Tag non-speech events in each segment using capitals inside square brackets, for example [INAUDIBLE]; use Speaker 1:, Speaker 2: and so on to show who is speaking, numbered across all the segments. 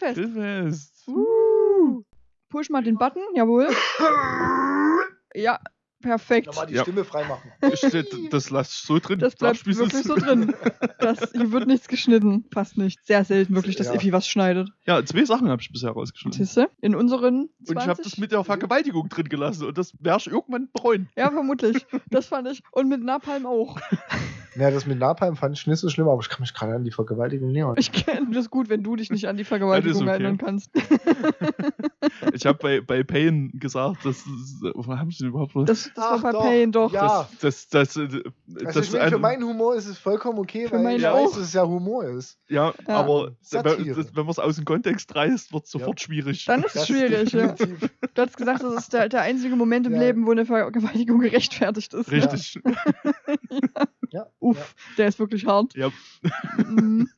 Speaker 1: Grillfest.
Speaker 2: Grillfest.
Speaker 1: Uh. Push mal den Button, jawohl. Ja, perfekt.
Speaker 3: Nochmal die
Speaker 2: Ja.
Speaker 3: Stimme freimachen. [LAUGHS]
Speaker 2: Das lass so drin.
Speaker 1: Das bleibt wirklich so drin. Das, hier wird nichts geschnitten. Fast nicht. Sehr selten wirklich, dass
Speaker 3: Ja.
Speaker 1: Iffi was schneidet.
Speaker 2: Ja, zwei Sachen habe ich bisher rausgeschnitten.
Speaker 1: Siehste? In unseren 20...
Speaker 2: Und ich habe das mit der Vergewaltigung drin gelassen und das werde ich irgendwann bereuen.
Speaker 1: Ja, vermutlich. Das fand ich. Und mit Napalm auch. [LAUGHS]
Speaker 3: Ja, das mit Napalm fand ich nicht so schlimm, aber ich kann mich gerade an die Vergewaltigung nähern.
Speaker 1: Ich kenne das gut, wenn du dich nicht an die Vergewaltigung
Speaker 2: okay.
Speaker 1: erinnern kannst. [LAUGHS]
Speaker 2: Ich habe bei, bei Pain gesagt, das haben sie denn überhaupt
Speaker 1: Das,
Speaker 3: Ach,
Speaker 1: bei
Speaker 3: doch.
Speaker 1: Pain doch.
Speaker 3: Ja.
Speaker 2: Das, das, das, äh,
Speaker 3: Also
Speaker 2: das,
Speaker 3: ich meine, für meinen Humor ist es vollkommen okay,
Speaker 1: Für
Speaker 3: weil ich
Speaker 1: auch.
Speaker 3: weiß, dass es ja Humor ist.
Speaker 2: ja,
Speaker 1: Ja.
Speaker 2: aber
Speaker 3: Satire.
Speaker 2: wenn man es aus dem Kontext reißt, wird es sofort schwierig.
Speaker 1: Dann ist es schwierig, ja. Du hast gesagt, das ist der, der einzige Moment im
Speaker 3: Ja.
Speaker 1: Leben, wo eine Vergewaltigung gerechtfertigt ist.
Speaker 2: Richtig. [LAUGHS]
Speaker 3: Ja.
Speaker 1: Uff, der ist wirklich hart.
Speaker 2: Ja.
Speaker 1: Mhm,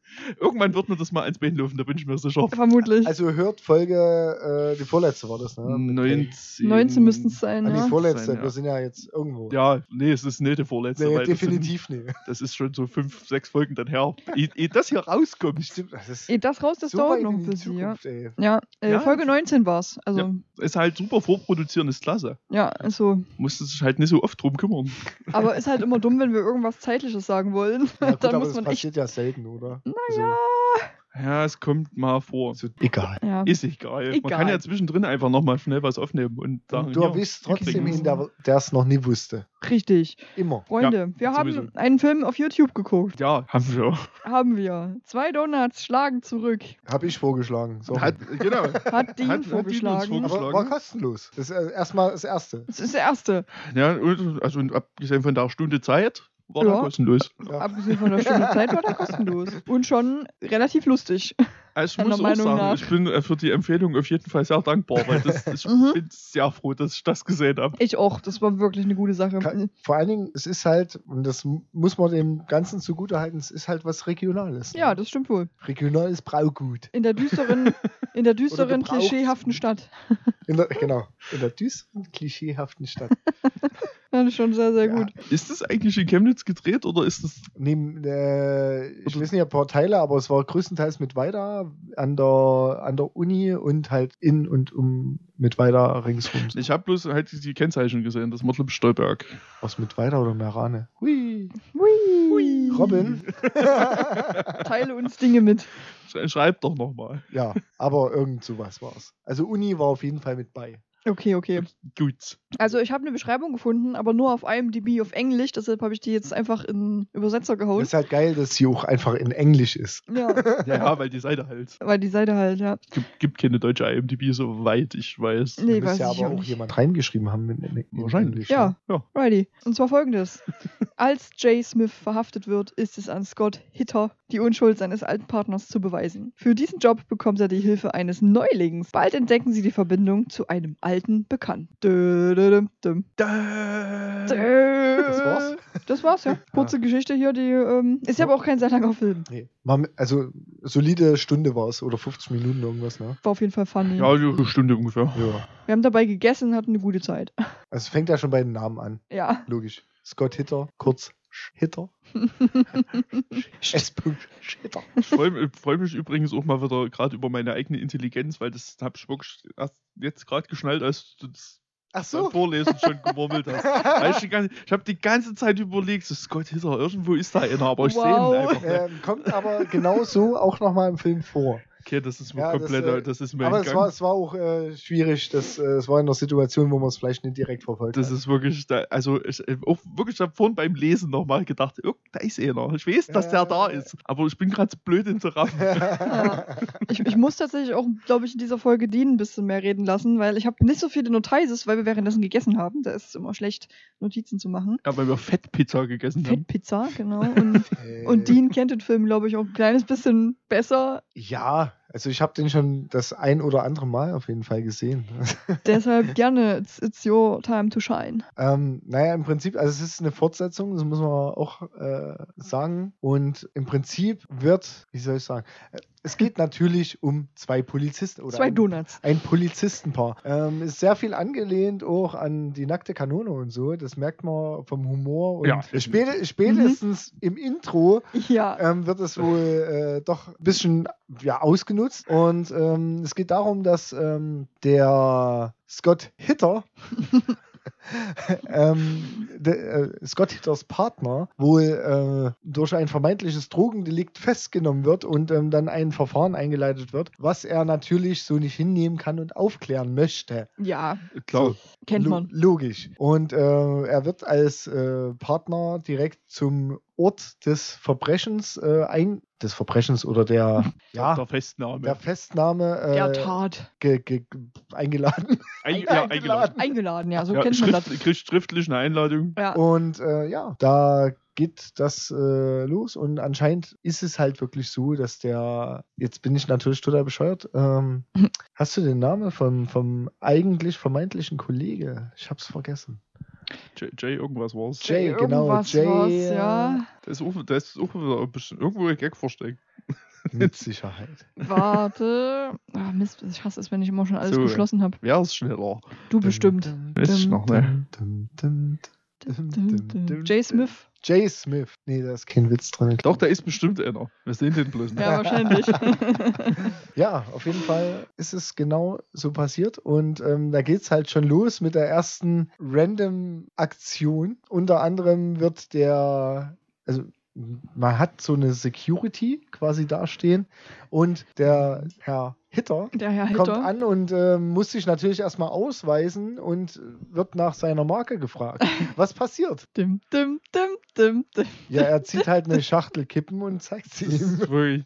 Speaker 2: Irgendwann wird mir das mal ans Bein laufen, da bin ich mir sicher.
Speaker 1: vermutlich.
Speaker 3: Also hört Folge, äh, die vorletzte war das, ne? Mit Pain.
Speaker 2: 19.
Speaker 1: 19 müssten es sein,
Speaker 3: Ah, die vorletzte,
Speaker 2: Sein, ja.
Speaker 3: wir sind ja jetzt irgendwo.
Speaker 2: Ja, nee, es ist nicht die vorletzte.
Speaker 3: nee,
Speaker 2: weil das sind-
Speaker 3: definitiv nicht.
Speaker 2: Das ist schon so fünf, sechs Folgen dann her. Ehe das hier rauskommt,
Speaker 3: Stimmt, das ist
Speaker 1: Ehe das raus, das
Speaker 3: so
Speaker 1: dauert noch
Speaker 3: in
Speaker 1: ein bisschen, ja. Ja, äh. Folge 19 war's. Also,
Speaker 2: Ja. ist halt super vorproduzieren, ist klasse.
Speaker 1: ja, also.
Speaker 2: Musste sich halt nicht so oft drum kümmern.
Speaker 1: Aber ist halt immer dumm, wenn wir irgendwas Zeitliches sagen wollen.
Speaker 3: Ja, [LAUGHS] gut,
Speaker 1: Dann
Speaker 3: aber
Speaker 1: muss
Speaker 3: das
Speaker 1: man echt.
Speaker 3: passiert ja selten, oder?
Speaker 1: Naja.
Speaker 2: Ja, es kommt mal vor.
Speaker 3: So, egal.
Speaker 1: Ja.
Speaker 2: Ist egal. Man
Speaker 1: Egal.
Speaker 2: kann ja zwischendrin einfach nochmal schnell was aufnehmen und sagen,
Speaker 3: Und du
Speaker 2: ja,
Speaker 3: erwischst trotzdem ihn, der es noch nie wusste.
Speaker 1: Richtig.
Speaker 3: Immer.
Speaker 1: Freunde, wir haben
Speaker 2: sowieso.
Speaker 1: einen Film auf YouTube geguckt.
Speaker 2: Ja, haben wir.
Speaker 1: Haben wir. Zwei Donuts schlagen zurück.
Speaker 3: Habe ich vorgeschlagen. So.
Speaker 2: Hat, genau.
Speaker 1: Hat Dean
Speaker 2: Hat- hat
Speaker 1: vorgeschlagen.
Speaker 2: Dean uns
Speaker 3: aber
Speaker 2: vorgeschlagen?
Speaker 3: war kostenlos. Das ist äh, erstmal das Erste.
Speaker 1: das ist der erste.
Speaker 2: Ja, und, also und abgesehen von der Stunde Zeit war
Speaker 1: Ja.
Speaker 2: der kostenlos.
Speaker 3: Ja.
Speaker 1: Abgesehen von der Stunde Zeit war der kostenlos. Und schon relativ lustig.
Speaker 2: Also ich muss auch
Speaker 1: Meinung
Speaker 2: sagen,
Speaker 1: nach.
Speaker 2: ich bin äh, für die Empfehlung auf jeden Fall sehr dankbar, weil das, ich [LAUGHS]
Speaker 1: Mhm.
Speaker 2: bin sehr froh, dass ich das gesehen habe.
Speaker 1: Ich auch. Das war wirklich eine gute Sache.
Speaker 3: Kann, vor allen Dingen, es ist halt, und das muss man dem Ganzen zugutehalten, es ist halt was Regionales. ne?
Speaker 1: Ja, das stimmt wohl.
Speaker 3: Regionales Braugut.
Speaker 1: In der düsteren, in der [LAUGHS] düsteren, klischeehaften Stadt. [LAUGHS]
Speaker 3: In der, genau. In der düsteren, klischeehaften Stadt.
Speaker 1: Das ist schon sehr, sehr
Speaker 3: Ja.
Speaker 1: gut.
Speaker 2: Ist das eigentlich in Chemnitz gedreht oder ist das.
Speaker 3: Neben, äh, ich
Speaker 2: Oder-
Speaker 3: weiß nicht, ein paar Teile, aber es war größtenteils mit an der, an der Uni und halt in und um mit weiter ringsrum.
Speaker 2: Ich habe bloß halt die Kennzeichen gesehen, das Mottleb Stolberg.
Speaker 3: Was mit weiter oder Merane? Hui.
Speaker 1: Hui.
Speaker 3: Robin? [LAUGHS]
Speaker 1: Teile uns Dinge mit.
Speaker 2: Sch- Schreib doch nochmal.
Speaker 3: ja, aber irgend sowas war's. Also Uni war auf jeden Fall mit bei.
Speaker 1: Okay, okay.
Speaker 2: Gut.
Speaker 1: Also ich habe eine Beschreibung gefunden, aber nur auf IMDb auf Englisch, deshalb habe ich die jetzt einfach in Übersetzer gehauen.
Speaker 3: Das ist halt geil, dass sie auch einfach in Englisch ist.
Speaker 1: Ja, [LAUGHS]
Speaker 2: Ja, ja, weil die Seite halt.
Speaker 1: weil die Seite halt, ja.
Speaker 2: Gibt, gibt keine deutsche IMDb, soweit ich weiß.
Speaker 1: Nee,
Speaker 3: da
Speaker 1: weiß
Speaker 3: müsste
Speaker 1: ich
Speaker 3: aber
Speaker 1: auch
Speaker 3: auch
Speaker 1: nicht.
Speaker 3: jemand reingeschrieben haben in, in, in
Speaker 2: Wahrscheinlich.
Speaker 1: Ja.
Speaker 3: ne?
Speaker 2: Ja.
Speaker 1: Righty. Und zwar folgendes. [LAUGHS] Als Jay Smith verhaftet wird, ist es an Scott Hitter, die Unschuld seines alten Partners zu beweisen. Für diesen Job bekommt er die Hilfe eines Neulings. Bald entdecken sie die Verbindung zu einem alten Bekannten. Dö, dö.
Speaker 2: Da.
Speaker 1: Dö.
Speaker 3: Das war's?
Speaker 1: Das war's, ja. [LAUGHS] Kurze Geschichte hier, die ähm, ist ja aber auch kein sehr langer Film.
Speaker 3: Nee. Also solide Stunde war es oder 50 Minuten irgendwas, ne?
Speaker 1: War auf jeden Fall funny.
Speaker 2: Ja, so eine Stunde ungefähr.
Speaker 3: Ja.
Speaker 1: Wir haben dabei gegessen, hatten eine gute Zeit.
Speaker 3: Also es fängt ja schon bei den Namen an.
Speaker 1: Ja.
Speaker 3: Logisch. Scott Hitter, kurz Sch- [LAUGHS] Hitter. S. Hitter.
Speaker 2: Ich freue freu mich übrigens auch mal wieder gerade über meine eigene Intelligenz, weil das habe ich wirklich erst jetzt gerade geschnallt, als du das
Speaker 3: Ach so.
Speaker 2: Vorlesen schon gemurmelt hast. Ich ich habe die ganze Zeit überlegt, so Scott Hitter, irgendwo ist da einer, aber ich sehe
Speaker 1: Wow.
Speaker 2: ihn einfach nicht.
Speaker 3: Ähm, kommt aber genau so auch nochmal im Film vor.
Speaker 2: Okay, das ist mir
Speaker 3: Ja, das,
Speaker 2: komplett,
Speaker 3: äh,
Speaker 2: das, ist mir
Speaker 3: Aber es war, es war auch äh, schwierig. Das, äh, es war in einer Situation, wo man es vielleicht nicht direkt verfolgt
Speaker 2: Das
Speaker 3: hat.
Speaker 2: ist wirklich, da, also ich, äh, auch wirklich, ich habe vorhin beim Lesen nochmal gedacht, oh, da ist einer. Ich weiß, dass der da
Speaker 3: Ja.
Speaker 2: ist, aber ich bin gerade zu blöd in raffen.
Speaker 1: Ja. [LAUGHS] Ich, ich muss tatsächlich auch, glaube ich, in dieser Folge Dean ein bisschen mehr reden lassen, weil ich habe nicht so viele Notizen, weil wir währenddessen gegessen haben. Da ist es immer schlecht, Notizen zu machen.
Speaker 2: Ja, weil wir Fettpizza gegessen haben.
Speaker 1: Fettpizza, genau. Und, [LAUGHS]
Speaker 3: Äh,
Speaker 1: und Dean kennt den Film, glaube ich, auch ein kleines bisschen besser.
Speaker 3: Ja, also ich habe den schon das ein oder andere Mal auf jeden Fall gesehen. [LAUGHS]
Speaker 1: Deshalb gerne, it's, it's your time to shine.
Speaker 3: ähm, naja, im Prinzip, also es ist eine Fortsetzung, das muss man auch äh, sagen. Und im Prinzip wird, wie soll ich sagen, es geht natürlich um zwei Polizisten oder
Speaker 1: Zwei
Speaker 3: ein,
Speaker 1: Donuts.
Speaker 3: ein Polizistenpaar. Ähm, ist sehr viel angelehnt auch an die nackte Kanone und so. Das merkt man vom Humor. Und
Speaker 2: Ja.
Speaker 3: spät, spätestens im Intro
Speaker 1: Ja.
Speaker 3: ähm, wird es wohl äh, doch ein bisschen ja, ausgenutzt. Und ähm, es geht darum, dass ähm, der Scott Hitter, [LAUGHS] ähm, de, äh, Scott Hitters Partner, wohl äh, durch ein vermeintliches Drogendelikt festgenommen wird und ähm, dann ein Verfahren eingeleitet wird, was er natürlich so nicht hinnehmen kann und aufklären möchte.
Speaker 1: Ja,
Speaker 2: Klar.
Speaker 1: kennt
Speaker 3: Lo-
Speaker 1: man.
Speaker 3: Logisch. Und äh, er wird als äh, Partner direkt zum Ort des Verbrechens äh, ein des Verbrechens oder der [LAUGHS] ja
Speaker 2: Der Festnahme.
Speaker 3: der Festnahme äh,
Speaker 1: Der Tat.
Speaker 3: ge, ge, ge, eingeladen. [LAUGHS]
Speaker 2: Ein,
Speaker 3: Eingeladen.
Speaker 2: ja, eingeladen.
Speaker 1: Eingeladen, ja, so
Speaker 2: ja,
Speaker 1: kennt man das.
Speaker 2: kriegt schriftlich eine Einladung.
Speaker 1: Ja.
Speaker 3: Und äh, ja, da geht das äh, los und anscheinend ist es halt wirklich so, dass der, jetzt bin ich natürlich total bescheuert, ähm, [LAUGHS] hast du den Namen vom, vom eigentlich vermeintlichen Kollege? Ich hab's vergessen.
Speaker 2: Jay, irgendwas war's.
Speaker 3: Jay, genau,
Speaker 1: Irgendwas
Speaker 3: Jay,
Speaker 1: war's,
Speaker 3: äh,
Speaker 1: ja.
Speaker 2: Da ist auch, da ist auch wieder ein bisschen, irgendwo ein Gag versteckt. [LAUGHS]
Speaker 3: Mit Sicherheit.
Speaker 1: Warte. Ah, Mist, ich hasse es, wenn ich immer schon alles
Speaker 2: So.
Speaker 1: geschlossen habe.
Speaker 2: Wer ist schneller?
Speaker 1: Du bestimmt.
Speaker 2: Weiß ich noch, ne?
Speaker 1: Jay Smith.
Speaker 3: Jay Smith. Nee, da ist kein Witz drin.
Speaker 2: Doch, da ist bestimmt einer. Wir sehen den bloß nicht.
Speaker 1: Ja, wahrscheinlich. [LAUGHS]
Speaker 3: Ja, auf jeden Fall ist es genau so passiert. Und ähm, da geht es halt schon los mit der ersten Random-Aktion. Unter anderem wird der, also man hat so eine Security quasi dastehen und der Herr Hitter
Speaker 1: Der Herr
Speaker 3: kommt
Speaker 1: Hitter.
Speaker 3: an und ähm, muss sich natürlich erstmal ausweisen und wird nach seiner Marke gefragt. [LAUGHS] Was passiert?
Speaker 1: Dim, dim, dim, dim, dim.
Speaker 3: Ja, er zieht halt eine Schachtel Kippen und zeigt sie
Speaker 2: Das
Speaker 3: ihm.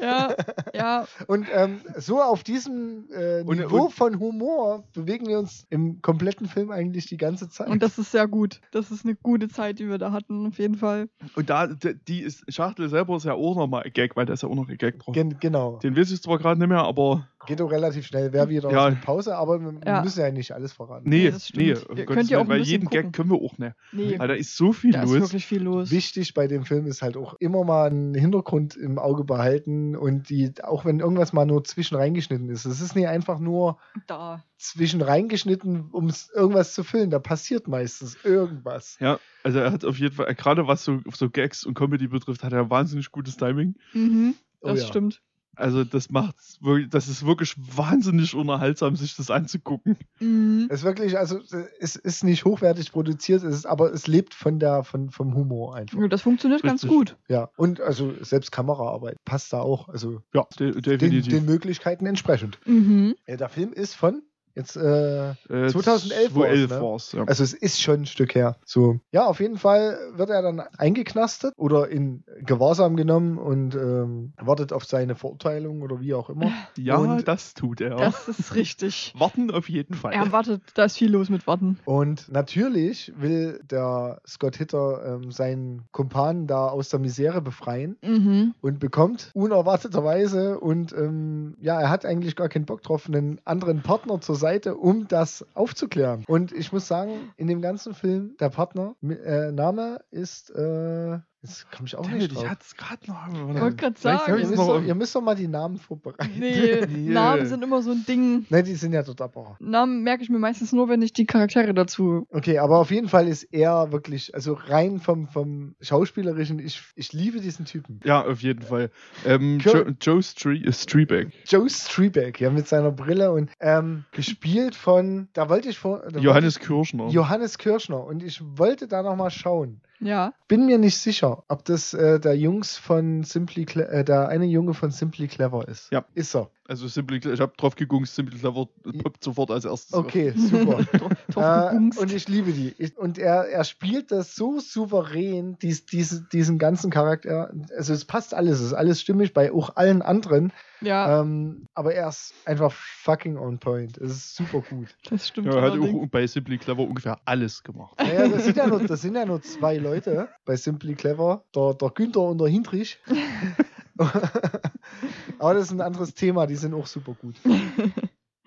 Speaker 1: Ja, ja.
Speaker 3: Und ähm, so auf diesem äh,
Speaker 2: Und-
Speaker 3: Niveau
Speaker 2: und-
Speaker 3: von Humor bewegen wir uns im kompletten Film eigentlich die ganze Zeit.
Speaker 1: Und das ist sehr gut. Das ist eine gute Zeit, die wir da hatten, auf jeden Fall.
Speaker 2: und da, die ist, Schachtel selber ist ja auch nochmal ein Gag, weil da ist ja auch noch ein Gag drauf.
Speaker 3: Gen genau.
Speaker 2: Den weiß ich zwar gerade nicht mehr, aber
Speaker 3: Geht doch relativ schnell. Wäre wieder
Speaker 2: Ja.
Speaker 3: eine Pause, aber wir
Speaker 1: Ja.
Speaker 3: müssen ja nicht alles verraten.
Speaker 2: nee,
Speaker 1: Nee, das stimmt.
Speaker 2: nee,
Speaker 1: Ihr
Speaker 2: um
Speaker 1: könnt ja auch
Speaker 2: weil jeden
Speaker 1: gucken.
Speaker 2: Gag können wir auch nicht.
Speaker 1: Nee,
Speaker 2: Weil da ist so viel
Speaker 1: da ist
Speaker 2: los.
Speaker 1: wirklich viel los.
Speaker 3: Wichtig bei dem Film ist halt auch immer mal einen Hintergrund im Auge behalten und die, auch wenn irgendwas mal nur zwischen reingeschnitten ist. Es ist nicht einfach nur
Speaker 1: Da.
Speaker 3: zwischen reingeschnitten, um irgendwas zu füllen. Da passiert meistens irgendwas.
Speaker 2: Ja, also er hat auf jeden Fall, gerade was so, so Gags und Comedy betrifft, hat er wahnsinnig gutes Timing.
Speaker 1: Mhm,
Speaker 3: Oh
Speaker 1: das
Speaker 3: ja.
Speaker 1: stimmt.
Speaker 2: Also das macht's wirklich, das ist wirklich wahnsinnig unterhaltsam, sich das anzugucken.
Speaker 1: Mhm.
Speaker 3: Es ist wirklich, also es ist nicht hochwertig produziert, es ist, aber es lebt von der, von, vom Humor einfach.
Speaker 1: Ja, Das funktioniert ganz
Speaker 2: Richtig.
Speaker 1: gut.
Speaker 3: Ja. Und also selbst Kameraarbeit passt da auch. Also
Speaker 2: Ja, de
Speaker 3: den,
Speaker 2: definitiv.
Speaker 3: den Möglichkeiten entsprechend.
Speaker 1: Mhm.
Speaker 3: Ja, der Film ist von jetzt äh,
Speaker 2: Äh,
Speaker 3: 2011
Speaker 2: 2011
Speaker 3: war's, ne?
Speaker 2: ja.
Speaker 3: Also es ist schon ein Stück her. So. Ja, auf jeden Fall wird er dann eingeknastet oder in Gewahrsam genommen und ähm, wartet auf seine Verurteilung oder wie auch immer. [LAUGHS]
Speaker 2: ja,
Speaker 3: und-
Speaker 2: das tut er.
Speaker 1: Das ist richtig. [LAUGHS]
Speaker 2: Warten auf jeden Fall.
Speaker 1: Er wartet, da ist viel los mit Warten.
Speaker 3: Und natürlich will der Scott Hitter ähm, seinen Kumpan da aus der Misere befreien
Speaker 1: Mhm.
Speaker 3: und bekommt unerwarteterweise und ähm, ja, er hat eigentlich gar keinen Bock drauf, einen anderen Partner zur Seite, um das aufzuklären. Und ich muss sagen, in dem ganzen Film, der Partner, äh, Name ist, äh, jetzt komme ich auch
Speaker 2: David,
Speaker 3: nicht
Speaker 2: ich
Speaker 3: drauf.
Speaker 2: hatte es gerade noch.
Speaker 1: Ich wollte gerade sagen,
Speaker 3: Ihr müsst,
Speaker 2: noch
Speaker 3: doch, ihr müsst doch mal die Namen vorbereiten.
Speaker 1: Nee, [LAUGHS]
Speaker 2: Nee.
Speaker 1: Namen sind immer so ein Ding.
Speaker 3: Nein, die sind ja dort aber.
Speaker 1: Namen merke ich mir meistens nur, wenn ich die Charaktere dazu.
Speaker 3: Okay, aber auf jeden Fall ist er wirklich, also rein vom, vom Schauspielerischen, ich, ich liebe diesen Typen.
Speaker 2: Ja, auf jeden Fall. Ähm,
Speaker 3: Kür-
Speaker 2: Joe, Joe Stree äh, Streebeck.
Speaker 3: Joe Strebeck, ja, mit seiner Brille und ähm, gespielt von, da wollte ich vor.
Speaker 2: Johannes
Speaker 3: wollte
Speaker 2: Kirschner.
Speaker 3: ich, Johannes Kirschner und ich wollte da nochmal schauen.
Speaker 1: Ja.
Speaker 3: Bin mir nicht sicher, ob das äh, der Jungs von Simply Cle äh, der eine Junge von Simply Clever ist.
Speaker 2: Ja.
Speaker 3: Ist er.
Speaker 2: Also Simply, ich habe drauf geguckt, Simply Clever poppt sofort als erstes. auf.
Speaker 3: Okay, super. [LAUGHS] Äh, und ich liebe die. Ich, und er, er spielt das so souverän, dies, diese, diesen ganzen Charakter. Also es passt alles, es ist alles stimmig bei auch allen anderen.
Speaker 1: ja,
Speaker 3: Ähm, aber er ist einfach fucking on point. Es ist super gut. [LAUGHS]
Speaker 1: das stimmt.
Speaker 2: Ja, er hat
Speaker 1: allerdings.
Speaker 2: auch bei Simply Clever ungefähr alles gemacht.
Speaker 3: Naja, das sind ja nur, das sind ja nur zwei Leute bei Simply Clever. Der, der Günther und der Hintrich. [LAUGHS] aber das ist ein anderes Thema, die sind auch super gut.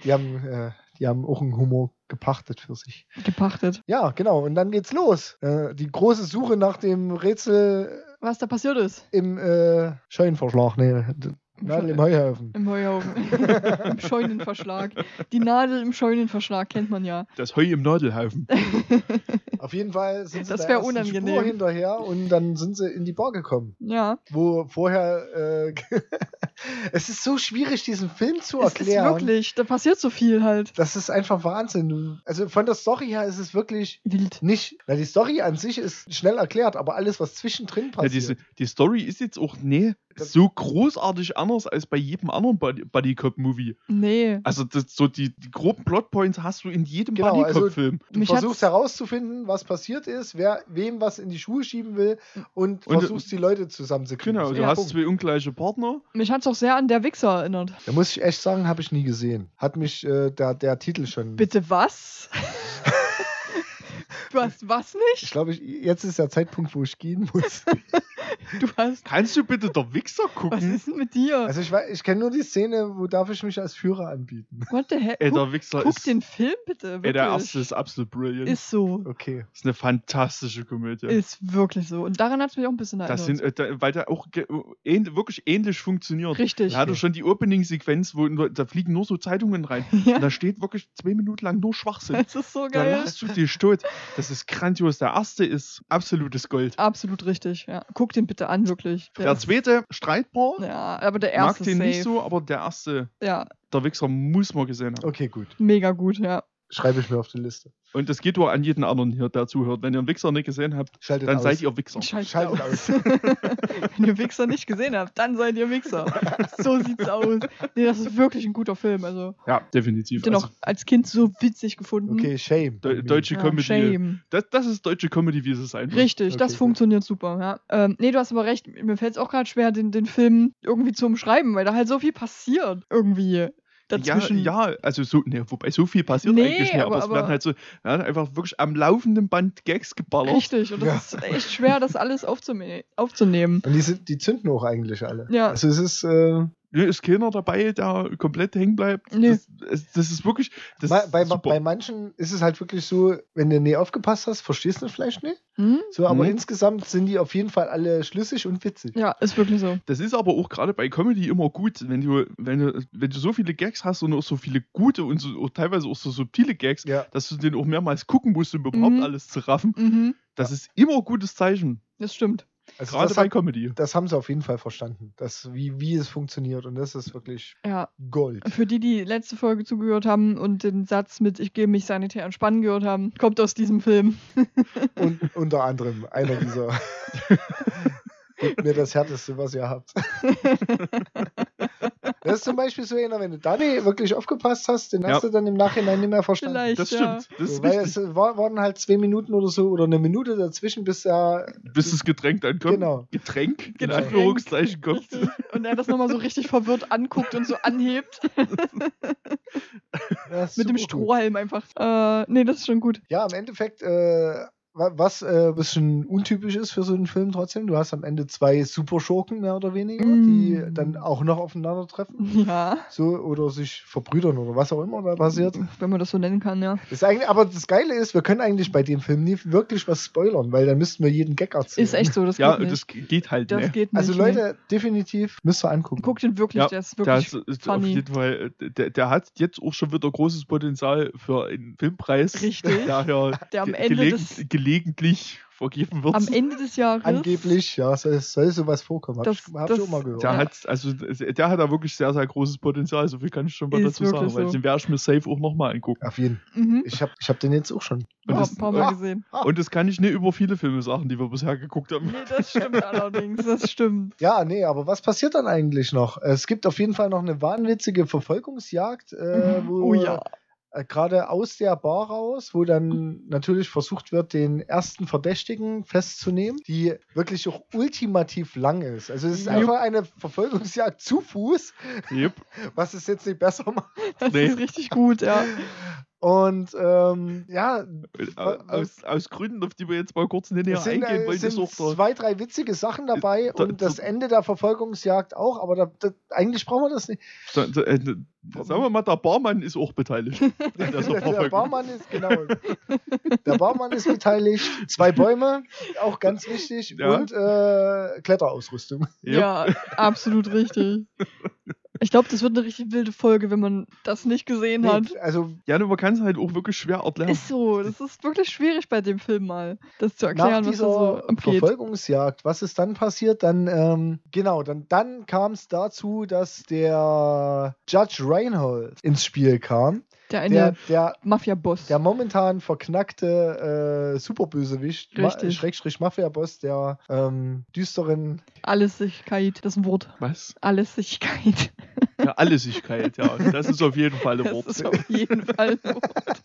Speaker 3: Die haben, äh, die haben auch einen Humor gepachtet für sich.
Speaker 1: Gepachtet.
Speaker 3: Ja, genau. Und dann geht's los. Äh, die große Suche nach dem Rätsel
Speaker 1: Was da passiert ist.
Speaker 3: im äh, Scheunenverschlag. Nee, Nadel im Heuhaufen.
Speaker 1: Im Heuhaufen. [LAUGHS] Im Scheunenverschlag. Die Nadel im Scheunenverschlag kennt man ja.
Speaker 2: Das Heu im Nadelhaufen. [LAUGHS]
Speaker 3: Auf jeden Fall sind sie
Speaker 1: Das
Speaker 3: ersten
Speaker 1: unangenehm.
Speaker 3: Spur hinterher und dann sind sie in die Bar gekommen.
Speaker 1: Ja.
Speaker 3: Wo vorher. Äh, [LAUGHS] es ist so schwierig, diesen Film zu
Speaker 1: Es ist
Speaker 3: erklären.
Speaker 1: wirklich, da passiert so viel halt.
Speaker 3: Das ist einfach Wahnsinn. Also von der Story her ist es wirklich
Speaker 1: Wild.
Speaker 3: nicht. Na, die Story an sich ist schnell erklärt, aber alles, was zwischendrin
Speaker 2: Ja,
Speaker 3: passiert.
Speaker 2: diese, die Story ist jetzt auch nee, so großartig anders als bei jedem anderen Buddy- Cop Movie.
Speaker 1: Nee.
Speaker 2: Also das, so die, die groben Plotpoints hast du in jedem
Speaker 3: Genau,
Speaker 2: Buddy
Speaker 3: also
Speaker 2: Cop Film.
Speaker 3: Du
Speaker 1: Mich
Speaker 3: versuchst
Speaker 1: hat's-
Speaker 3: herauszufinden, was passiert ist, wer wem was in die Schuhe schieben will und,
Speaker 2: Und-
Speaker 3: versuchst die Leute zusammenzukriegen.
Speaker 2: Genau, du
Speaker 1: Ja.
Speaker 2: hast
Speaker 3: Punkt.
Speaker 2: zwei ungleiche Partner.
Speaker 1: Mich hat es auch sehr an der Wichser erinnert.
Speaker 3: Da muss ich echt sagen, habe ich nie gesehen. Hat mich äh, der, der Titel schon.
Speaker 1: Bitte was? du [LAUGHS] hast was
Speaker 3: Ich
Speaker 1: nicht?
Speaker 3: glaube, ich, jetzt ist der Zeitpunkt, wo ich gehen muss. [LAUGHS]
Speaker 1: Du hast.
Speaker 2: Kannst du bitte der Wichser
Speaker 1: Was
Speaker 2: gucken?
Speaker 1: ist denn mit dir?
Speaker 3: Also ich, weiß- ich kenne nur die Szene, wo darf ich mich als Führer anbieten.
Speaker 1: What the hell?
Speaker 2: Ey,
Speaker 1: Guck,
Speaker 2: der Wichser
Speaker 1: guck
Speaker 2: ist.
Speaker 1: den Film bitte.
Speaker 2: Ey,
Speaker 1: Wirklich.
Speaker 2: der erste ist absolut brilliant. Ist,
Speaker 1: Ist so.
Speaker 3: Okay.
Speaker 2: eine fantastische Komödie.
Speaker 1: Ist wirklich so. Und daran hat es mich auch ein bisschen erinnert.
Speaker 2: das sind, äh, da, weil der auch ähn, wirklich ähnlich funktioniert.
Speaker 1: Richtig.
Speaker 2: Da hat er schon die Opening-Sequenz, wo da fliegen nur so Zeitungen rein. [LAUGHS]
Speaker 1: Ja.
Speaker 2: Und da steht wirklich zwei Minuten lang nur Schwachsinn.
Speaker 1: Das ist so
Speaker 2: Da
Speaker 1: geil.
Speaker 2: lachst du dich tot. Das ist grandios. Der erste ist absolutes Gold.
Speaker 1: Absolut richtig, ja. Guck den bitte an, wirklich.
Speaker 2: Der
Speaker 1: ist-
Speaker 2: zweite streitbar.
Speaker 1: Ja, aber der
Speaker 2: Mag
Speaker 1: erste
Speaker 2: den
Speaker 1: safe.
Speaker 2: nicht so, aber der erste,
Speaker 1: Ja,
Speaker 2: der Wichser, muss man gesehen haben.
Speaker 3: Okay, gut.
Speaker 1: mega gut, ja.
Speaker 3: Schreibe ich mir auf die Liste.
Speaker 2: Und das geht auch an jeden anderen hier, der zuhört. Wenn ihr einen Wichser nicht gesehen habt,
Speaker 3: Schaltet
Speaker 2: dann
Speaker 3: aus.
Speaker 2: seid ihr Wichser.
Speaker 1: Schaltet
Speaker 3: Schaltet
Speaker 1: aus. [LAUGHS] Wenn ihr Wichser nicht gesehen habt, dann seid ihr Wichser. So sieht's aus. Nee, das ist wirklich ein guter Film. Also,
Speaker 2: Ja,
Speaker 1: ich
Speaker 2: definitiv.
Speaker 1: hab den
Speaker 2: Also,
Speaker 1: auch als Kind so witzig gefunden.
Speaker 3: Okay, shame.
Speaker 2: Deu- deutsche
Speaker 1: ja,
Speaker 2: Comedy.
Speaker 1: Shame.
Speaker 2: Das, das ist deutsche Comedy, wie es sein wird.
Speaker 1: Richtig, das
Speaker 3: Okay,
Speaker 1: funktioniert super. Ja. Ähm, nee, du hast aber recht. Mir fällt es auch gerade schwer, den, den Film irgendwie zu umschreiben, weil da halt so viel passiert. Irgendwie dazwischen.
Speaker 2: ja, also so, ne, wobei so viel passiert
Speaker 1: Nee,
Speaker 2: eigentlich nicht, aber,
Speaker 1: aber-
Speaker 2: es
Speaker 1: aber-
Speaker 2: werden halt so, ja, einfach wirklich am laufenden Band Gags geballert.
Speaker 1: Richtig, und das
Speaker 3: Ja.
Speaker 1: ist echt schwer, das alles aufzunehmen.
Speaker 3: Und die, sind, die zünden auch eigentlich alle.
Speaker 1: Ja.
Speaker 3: Also es ist äh,
Speaker 2: ist keiner dabei, der komplett hängen bleibt.
Speaker 1: Nee.
Speaker 2: Das, das ist wirklich. Das
Speaker 3: bei,
Speaker 2: ist
Speaker 3: bei,
Speaker 2: super.
Speaker 3: bei manchen ist es halt wirklich so, wenn du nie aufgepasst hast, verstehst du das vielleicht nicht.
Speaker 1: Hm?
Speaker 3: So, aber
Speaker 2: Mhm.
Speaker 3: insgesamt sind die auf jeden Fall alle schlüssig und witzig.
Speaker 1: Ja, ist wirklich so.
Speaker 2: Das ist aber auch gerade bei Comedy immer gut, wenn du, wenn du, wenn du so viele Gags hast und auch so viele gute und so, auch teilweise auch so subtile Gags,
Speaker 3: Ja.
Speaker 2: dass du den auch mehrmals gucken musst, um überhaupt
Speaker 1: Mhm.
Speaker 2: alles zu raffen.
Speaker 1: Mhm,
Speaker 2: Das ist immer ein gutes Zeichen.
Speaker 1: das stimmt.
Speaker 3: Also
Speaker 2: Gerade
Speaker 3: das,
Speaker 2: bei
Speaker 3: hat,
Speaker 2: Comedy.
Speaker 3: das haben sie auf jeden Fall verstanden, dass, wie, wie es funktioniert. Und das ist wirklich
Speaker 1: Ja,
Speaker 3: Gold.
Speaker 1: für die, die letzte Folge zugehört haben und den Satz mit Ich gebe mich sanitär entspannen gehört haben, kommt aus diesem Film. [LAUGHS]
Speaker 3: Und unter anderem einer dieser. [LAUGHS] [LAUGHS] Gebt mir das Härteste, was ihr habt. Das ist zum Beispiel so einer, wenn du da nicht wirklich aufgepasst hast, den
Speaker 2: Ja.
Speaker 3: hast du dann im Nachhinein nicht mehr verstanden.
Speaker 1: Vielleicht.
Speaker 2: Das
Speaker 1: ja.
Speaker 2: stimmt. Das ist
Speaker 3: So, weil
Speaker 2: richtig.
Speaker 3: es war, waren halt zwei Minuten oder so oder eine Minute dazwischen, bis er.
Speaker 2: Bis das Getränk dann kommt.
Speaker 3: Genau.
Speaker 2: Getränk, in
Speaker 1: Getränk.
Speaker 2: Anführungszeichen kommt.
Speaker 1: Richtig. Und er das nochmal so richtig verwirrt anguckt und so anhebt. Mit dem
Speaker 3: super gut.
Speaker 1: Strohhalm einfach. Äh, nee, das ist schon gut.
Speaker 3: Ja, im Endeffekt, äh, was äh, ein bisschen untypisch ist für so einen Film trotzdem, du hast am Ende zwei Superschurken, mehr oder weniger,
Speaker 1: Mm.
Speaker 3: die dann auch noch aufeinandertreffen.
Speaker 1: Ja,
Speaker 3: So, oder sich verbrüdern oder was auch immer da passiert.
Speaker 1: wenn man das so nennen kann, ja.
Speaker 3: Das ist eigentlich, aber das Geile ist, wir können eigentlich bei dem Film nie wirklich was spoilern, weil dann müssten wir jeden Gag erzählen.
Speaker 1: Ist echt so, das
Speaker 2: Ja,
Speaker 1: geht
Speaker 2: das
Speaker 1: nicht.
Speaker 2: geht halt
Speaker 1: Das
Speaker 2: ne.
Speaker 1: geht nicht.
Speaker 3: Also
Speaker 1: nee.
Speaker 3: Leute, definitiv müsst ihr angucken.
Speaker 1: Guckt den wirklich,
Speaker 2: Ja,
Speaker 1: der ist
Speaker 2: Der,
Speaker 1: wirklich
Speaker 2: ist, ist auf
Speaker 1: funny.
Speaker 2: jeden Fall, äh, der, der hat jetzt auch schon wieder großes Potenzial für einen Filmpreis.
Speaker 1: Richtig. [LAUGHS]
Speaker 2: Der ja
Speaker 1: Der am Ende
Speaker 2: gelegen,
Speaker 1: des-
Speaker 2: gelegentlich vergeben wird.
Speaker 1: Am Ende des Jahres.
Speaker 3: Angeblich, ja, soll, soll sowas vorkommen. Hab
Speaker 1: Das-
Speaker 3: ich, hab
Speaker 1: das-
Speaker 3: ich auch mal gehört.
Speaker 2: Der
Speaker 1: Ja.
Speaker 2: hat, also der hat da wirklich sehr, sehr großes Potenzial, so viel kann ich schon mal
Speaker 1: Ist
Speaker 2: dazu sagen,
Speaker 1: wirklich
Speaker 2: weil
Speaker 1: so.
Speaker 2: den werde ich mir safe auch nochmal angucken.
Speaker 3: Auf jeden
Speaker 1: Mhm.
Speaker 3: Ich habe ich hab den jetzt auch schon.
Speaker 2: Und
Speaker 1: Ein
Speaker 2: das,
Speaker 1: paar Mal gesehen.
Speaker 3: Ah.
Speaker 2: und das kann ich nicht über viele Filme sagen, die wir bisher geguckt haben.
Speaker 1: Nee, das stimmt [LAUGHS] allerdings. Das stimmt.
Speaker 3: Ja, nee, aber was passiert dann eigentlich noch? Es gibt auf jeden Fall noch eine wahnwitzige Verfolgungsjagd, äh,
Speaker 1: Mhm.
Speaker 3: wo
Speaker 1: Oh ja.
Speaker 3: Äh, gerade aus der Bar raus, wo dann natürlich versucht wird, den ersten Verdächtigen festzunehmen, die wirklich auch ultimativ lang ist. Also es ist
Speaker 1: Jupp.
Speaker 3: einfach eine Verfolgungsjagd zu Fuß,
Speaker 2: Yep. [LAUGHS]
Speaker 3: was es jetzt nicht besser macht.
Speaker 1: Das
Speaker 2: Nee.
Speaker 1: ist richtig gut, ja. [LAUGHS]
Speaker 3: Und ähm, ja,
Speaker 2: Aus, aus Gründen, auf die wir jetzt mal kurz näher
Speaker 3: sind,
Speaker 2: eingehen
Speaker 3: äh,
Speaker 2: wollen,
Speaker 3: sind zwei, drei witzige Sachen dabei
Speaker 2: da-
Speaker 3: und das
Speaker 2: da-
Speaker 3: Ende der Verfolgungsjagd auch, aber da, da, eigentlich brauchen wir das nicht.
Speaker 2: äh, sagen wir mal, der Barmann ist auch beteiligt. [LAUGHS]
Speaker 3: Der. Barmann ist, genau. Der Barmann ist beteiligt. Zwei Bäume, auch ganz wichtig.
Speaker 2: Ja.
Speaker 3: Und äh, Kletterausrüstung.
Speaker 1: Ja, absolut richtig. [LAUGHS] Ich glaube, das wird eine richtig wilde Folge, wenn man das nicht gesehen hat.
Speaker 3: Nee, also
Speaker 2: Ja, nur man kann es halt auch wirklich schwer erklären.
Speaker 1: Ist so, das ist wirklich schwierig bei dem Film mal, das zu
Speaker 3: nach
Speaker 1: erklären, was da
Speaker 3: dieser
Speaker 1: so abgeht.
Speaker 3: Verfolgungsjagd, was ist dann passiert? Dann, ähm, genau, dann, dann kam es dazu, dass der Judge Reinhold ins Spiel kam.
Speaker 1: Der eine
Speaker 3: Der, der,
Speaker 1: Mafia-Boss.
Speaker 3: der momentan verknackte äh, Superbösewicht, Ma. Schrägstrich Mafia-Boss, der ähm, düsteren
Speaker 1: Allessigkeit, das ist ein Wort.
Speaker 2: Was?
Speaker 1: Allessigkeit.
Speaker 2: Ja, Allesigkeit, ja. Das ist auf jeden Fall ein
Speaker 1: Das
Speaker 2: Wort.
Speaker 1: ist auf jeden Fall ein Wort.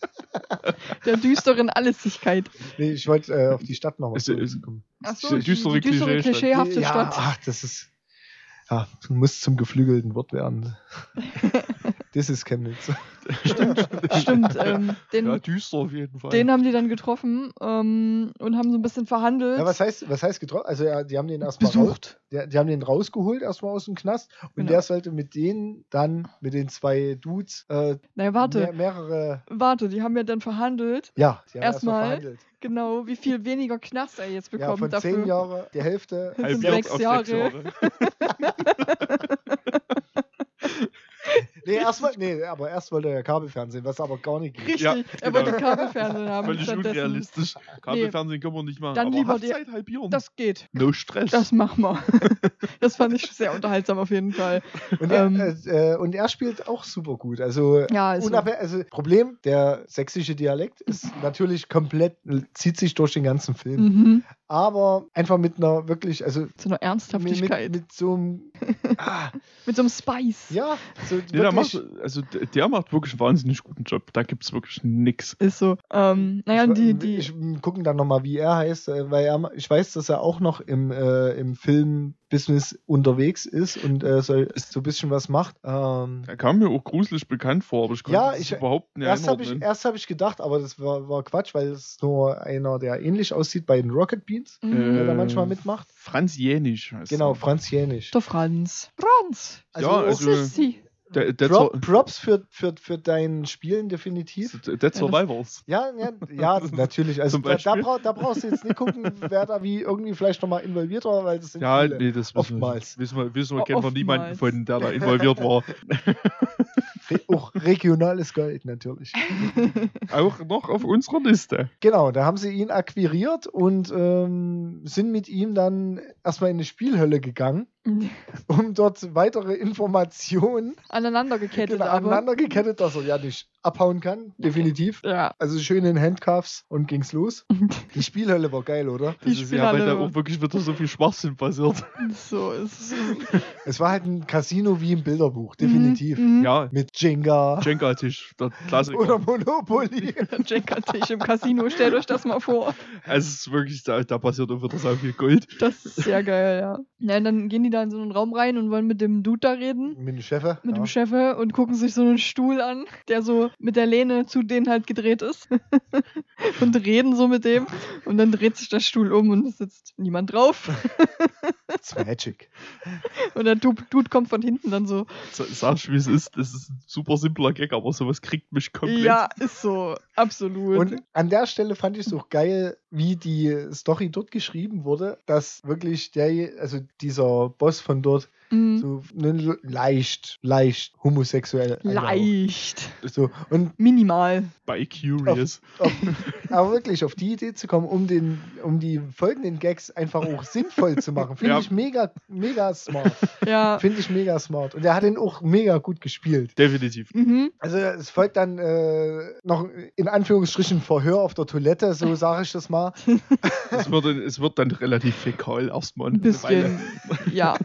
Speaker 1: Der düsteren Allessigkeit.
Speaker 3: Nee, ich wollte äh, auf die Stadt noch
Speaker 2: Ist-
Speaker 3: mal
Speaker 2: ist-
Speaker 3: zurückkommen.
Speaker 1: Achso, die,
Speaker 2: Düstere
Speaker 1: die düstere,
Speaker 2: Klischeestadt.
Speaker 1: klischeehafte
Speaker 3: ja,
Speaker 1: Stadt.
Speaker 3: Ach, das ist. Ja, muss zum geflügelten Wort werden. [LAUGHS] das ist Chemnitz. [LAUGHS]
Speaker 1: Stimmt, ähm, den,
Speaker 2: Ja, düster auf jeden Fall.
Speaker 1: den haben die dann getroffen ähm, und haben so ein bisschen verhandelt.
Speaker 3: Ja, was heißt, was heißt getroffen? Also, ja, die haben den erstmal raus,
Speaker 1: besucht.
Speaker 3: die, die haben den rausgeholt, erstmal aus dem Knast. Und
Speaker 1: Genau.
Speaker 3: der sollte mit denen dann, mit den zwei Dudes, äh,
Speaker 1: Naja, warte,
Speaker 3: mehr, mehrere.
Speaker 1: warte, die haben ja dann verhandelt,
Speaker 3: Ja, die haben
Speaker 1: Erstmal
Speaker 3: verhandelt.
Speaker 1: genau, wie viel weniger Knast er jetzt
Speaker 3: Ja,
Speaker 1: bekommt
Speaker 3: von
Speaker 1: dafür.
Speaker 3: zehn Jahren die Hälfte.
Speaker 2: Halbiert
Speaker 1: sechs
Speaker 2: auf
Speaker 1: Jahre. [LAUGHS] [LAUGHS]
Speaker 3: Nee, erstmal, nee, aber erst wollte er ja Kabelfernsehen, was aber gar nicht geht.
Speaker 1: Richtig,
Speaker 2: Ja,
Speaker 1: er
Speaker 2: genau.
Speaker 1: wollte Kabelfernsehen haben.
Speaker 2: Völlig unrealistisch. Kabelfernsehen können wir nicht machen.
Speaker 1: Dann
Speaker 2: aber
Speaker 1: lieber die-
Speaker 2: Haftzeit halbieren.
Speaker 1: Das geht.
Speaker 2: no Stress.
Speaker 1: Das machen wir. [LAUGHS] das fand ich sehr unterhaltsam auf jeden Fall.
Speaker 3: Und er,
Speaker 1: Ähm.
Speaker 3: äh, äh, und er spielt auch super gut. Also,
Speaker 1: Ja, also,
Speaker 3: also Problem, der sächsische Dialekt ist [LAUGHS] natürlich komplett, zieht sich durch den ganzen Film.
Speaker 1: mhm.
Speaker 3: Aber einfach mit einer wirklich, also
Speaker 1: zu einer Ernsthaftigkeit.
Speaker 3: mit, mit so einem, ah, [LAUGHS]
Speaker 1: Mit so einem Spice.
Speaker 3: ja, so
Speaker 2: Nee, der, macht, also der, macht wirklich einen wahnsinnig guten Job. Da gibt es wirklich nix.
Speaker 1: Ist so. Ähm, naja,
Speaker 3: ich,
Speaker 1: die, die,
Speaker 3: ich gucken dann nochmal, wie er heißt, äh, weil er, ich weiß, dass er auch noch im, äh, im Filmbusiness unterwegs ist und äh, so, so ein bisschen was macht. Ähm,
Speaker 2: Er kam mir auch gruselig bekannt vor, aber ich konnte
Speaker 3: Ja,
Speaker 2: das
Speaker 3: ich-
Speaker 2: überhaupt nicht
Speaker 3: Erst habe ich,
Speaker 2: einordnen.
Speaker 3: erst hab ich gedacht, aber das war, war Quatsch, weil es nur einer, der ähnlich aussieht bei den Rocket Beans,
Speaker 1: Mhm.
Speaker 3: der da manchmal mitmacht.
Speaker 2: Franz Jänisch heißt
Speaker 3: Genau. Franz Jänisch.
Speaker 1: der Franz. Franz.
Speaker 2: Ja, also-. Der, der,
Speaker 3: Prop, Props für, für, für dein Spielen definitiv.
Speaker 2: der Survivors.
Speaker 3: Ja, ja, ja [LAUGHS] natürlich. Also da, da, brauch, da brauchst du jetzt nicht gucken, wer da wie irgendwie vielleicht nochmal involviert war, weil das sind
Speaker 2: Ja,
Speaker 3: viele.
Speaker 2: nee, das wissen
Speaker 3: Oftmals.
Speaker 2: wir. Wissen wir, wissen wir kennen wir niemanden von, der da involviert war. [LAUGHS]
Speaker 3: Re auch regionales Gold natürlich. [LAUGHS]
Speaker 2: Auch noch auf unserer Liste.
Speaker 3: Genau, da haben sie ihn akquiriert und ähm, sind mit ihm dann erstmal in eine Spielhölle gegangen, [LAUGHS] um dort weitere Informationen
Speaker 1: Aneinander gekettet,
Speaker 3: genau,
Speaker 1: aber.
Speaker 3: aneinander gekettet, dass er ja nicht abhauen kann, definitiv.
Speaker 1: Ja.
Speaker 3: Also schön in Handcuffs und ging's los. [LAUGHS] Die Spielhölle war geil, oder?
Speaker 1: Die
Speaker 2: Das ist ja, weil da auch wirklich wieder so viel Schwachsinn passiert.
Speaker 1: So ist
Speaker 3: Es war halt ein Casino wie im Bilderbuch, definitiv.
Speaker 1: Mhm.
Speaker 2: Ja,
Speaker 3: Mit Jenga
Speaker 2: Jenga-Tisch, der Klassiker.
Speaker 3: oder Monopoly. [LAUGHS]
Speaker 1: Jenga-Tisch im Casino, stellt euch das mal vor.
Speaker 2: Es ist wirklich, da, da passiert auch wieder so viel Gold.
Speaker 1: Das ist sehr geil, ja. Ja, und dann gehen die da in so einen Raum rein und wollen mit dem Dude da reden.
Speaker 3: Mit dem Chef.
Speaker 1: Mit
Speaker 3: ja.
Speaker 1: dem Chef und gucken sich so einen Stuhl an, der so mit der Lehne zu denen halt gedreht ist. [LAUGHS] und reden so mit dem. Und dann dreht sich der Stuhl um und es sitzt niemand drauf. [LAUGHS]
Speaker 3: It's magic. [LAUGHS]
Speaker 1: Und der Dude, Dude kommt von hinten dann so.
Speaker 2: Sa- Sagst du, wie es ist? Das ist ein super simpler Gag, aber sowas kriegt mich komplett.
Speaker 1: Ja, ist so. Absolut.
Speaker 3: Und an der Stelle fand ich es auch geil, wie die Story dort geschrieben wurde, dass wirklich der, also dieser Boss von dort,
Speaker 1: Mhm.
Speaker 3: so ne, leicht, leicht homosexuell.
Speaker 1: Leicht.
Speaker 3: So, und
Speaker 1: Minimal.
Speaker 2: Bei Curious.
Speaker 3: auf, aber wirklich auf die Idee zu kommen, um, den, um die folgenden Gags einfach auch sinnvoll zu machen, finde
Speaker 2: Ja.
Speaker 3: ich mega, mega smart.
Speaker 1: Ja.
Speaker 3: Finde ich mega smart. Und er hat ihn auch mega gut gespielt.
Speaker 2: Definitiv.
Speaker 1: Mhm.
Speaker 3: Also es folgt dann äh, noch in Anführungsstrichen Verhör auf der Toilette, so sage ich das mal.
Speaker 2: Es wird, es wird dann relativ fäkal erstmal.
Speaker 1: Ein bisschen. Ja.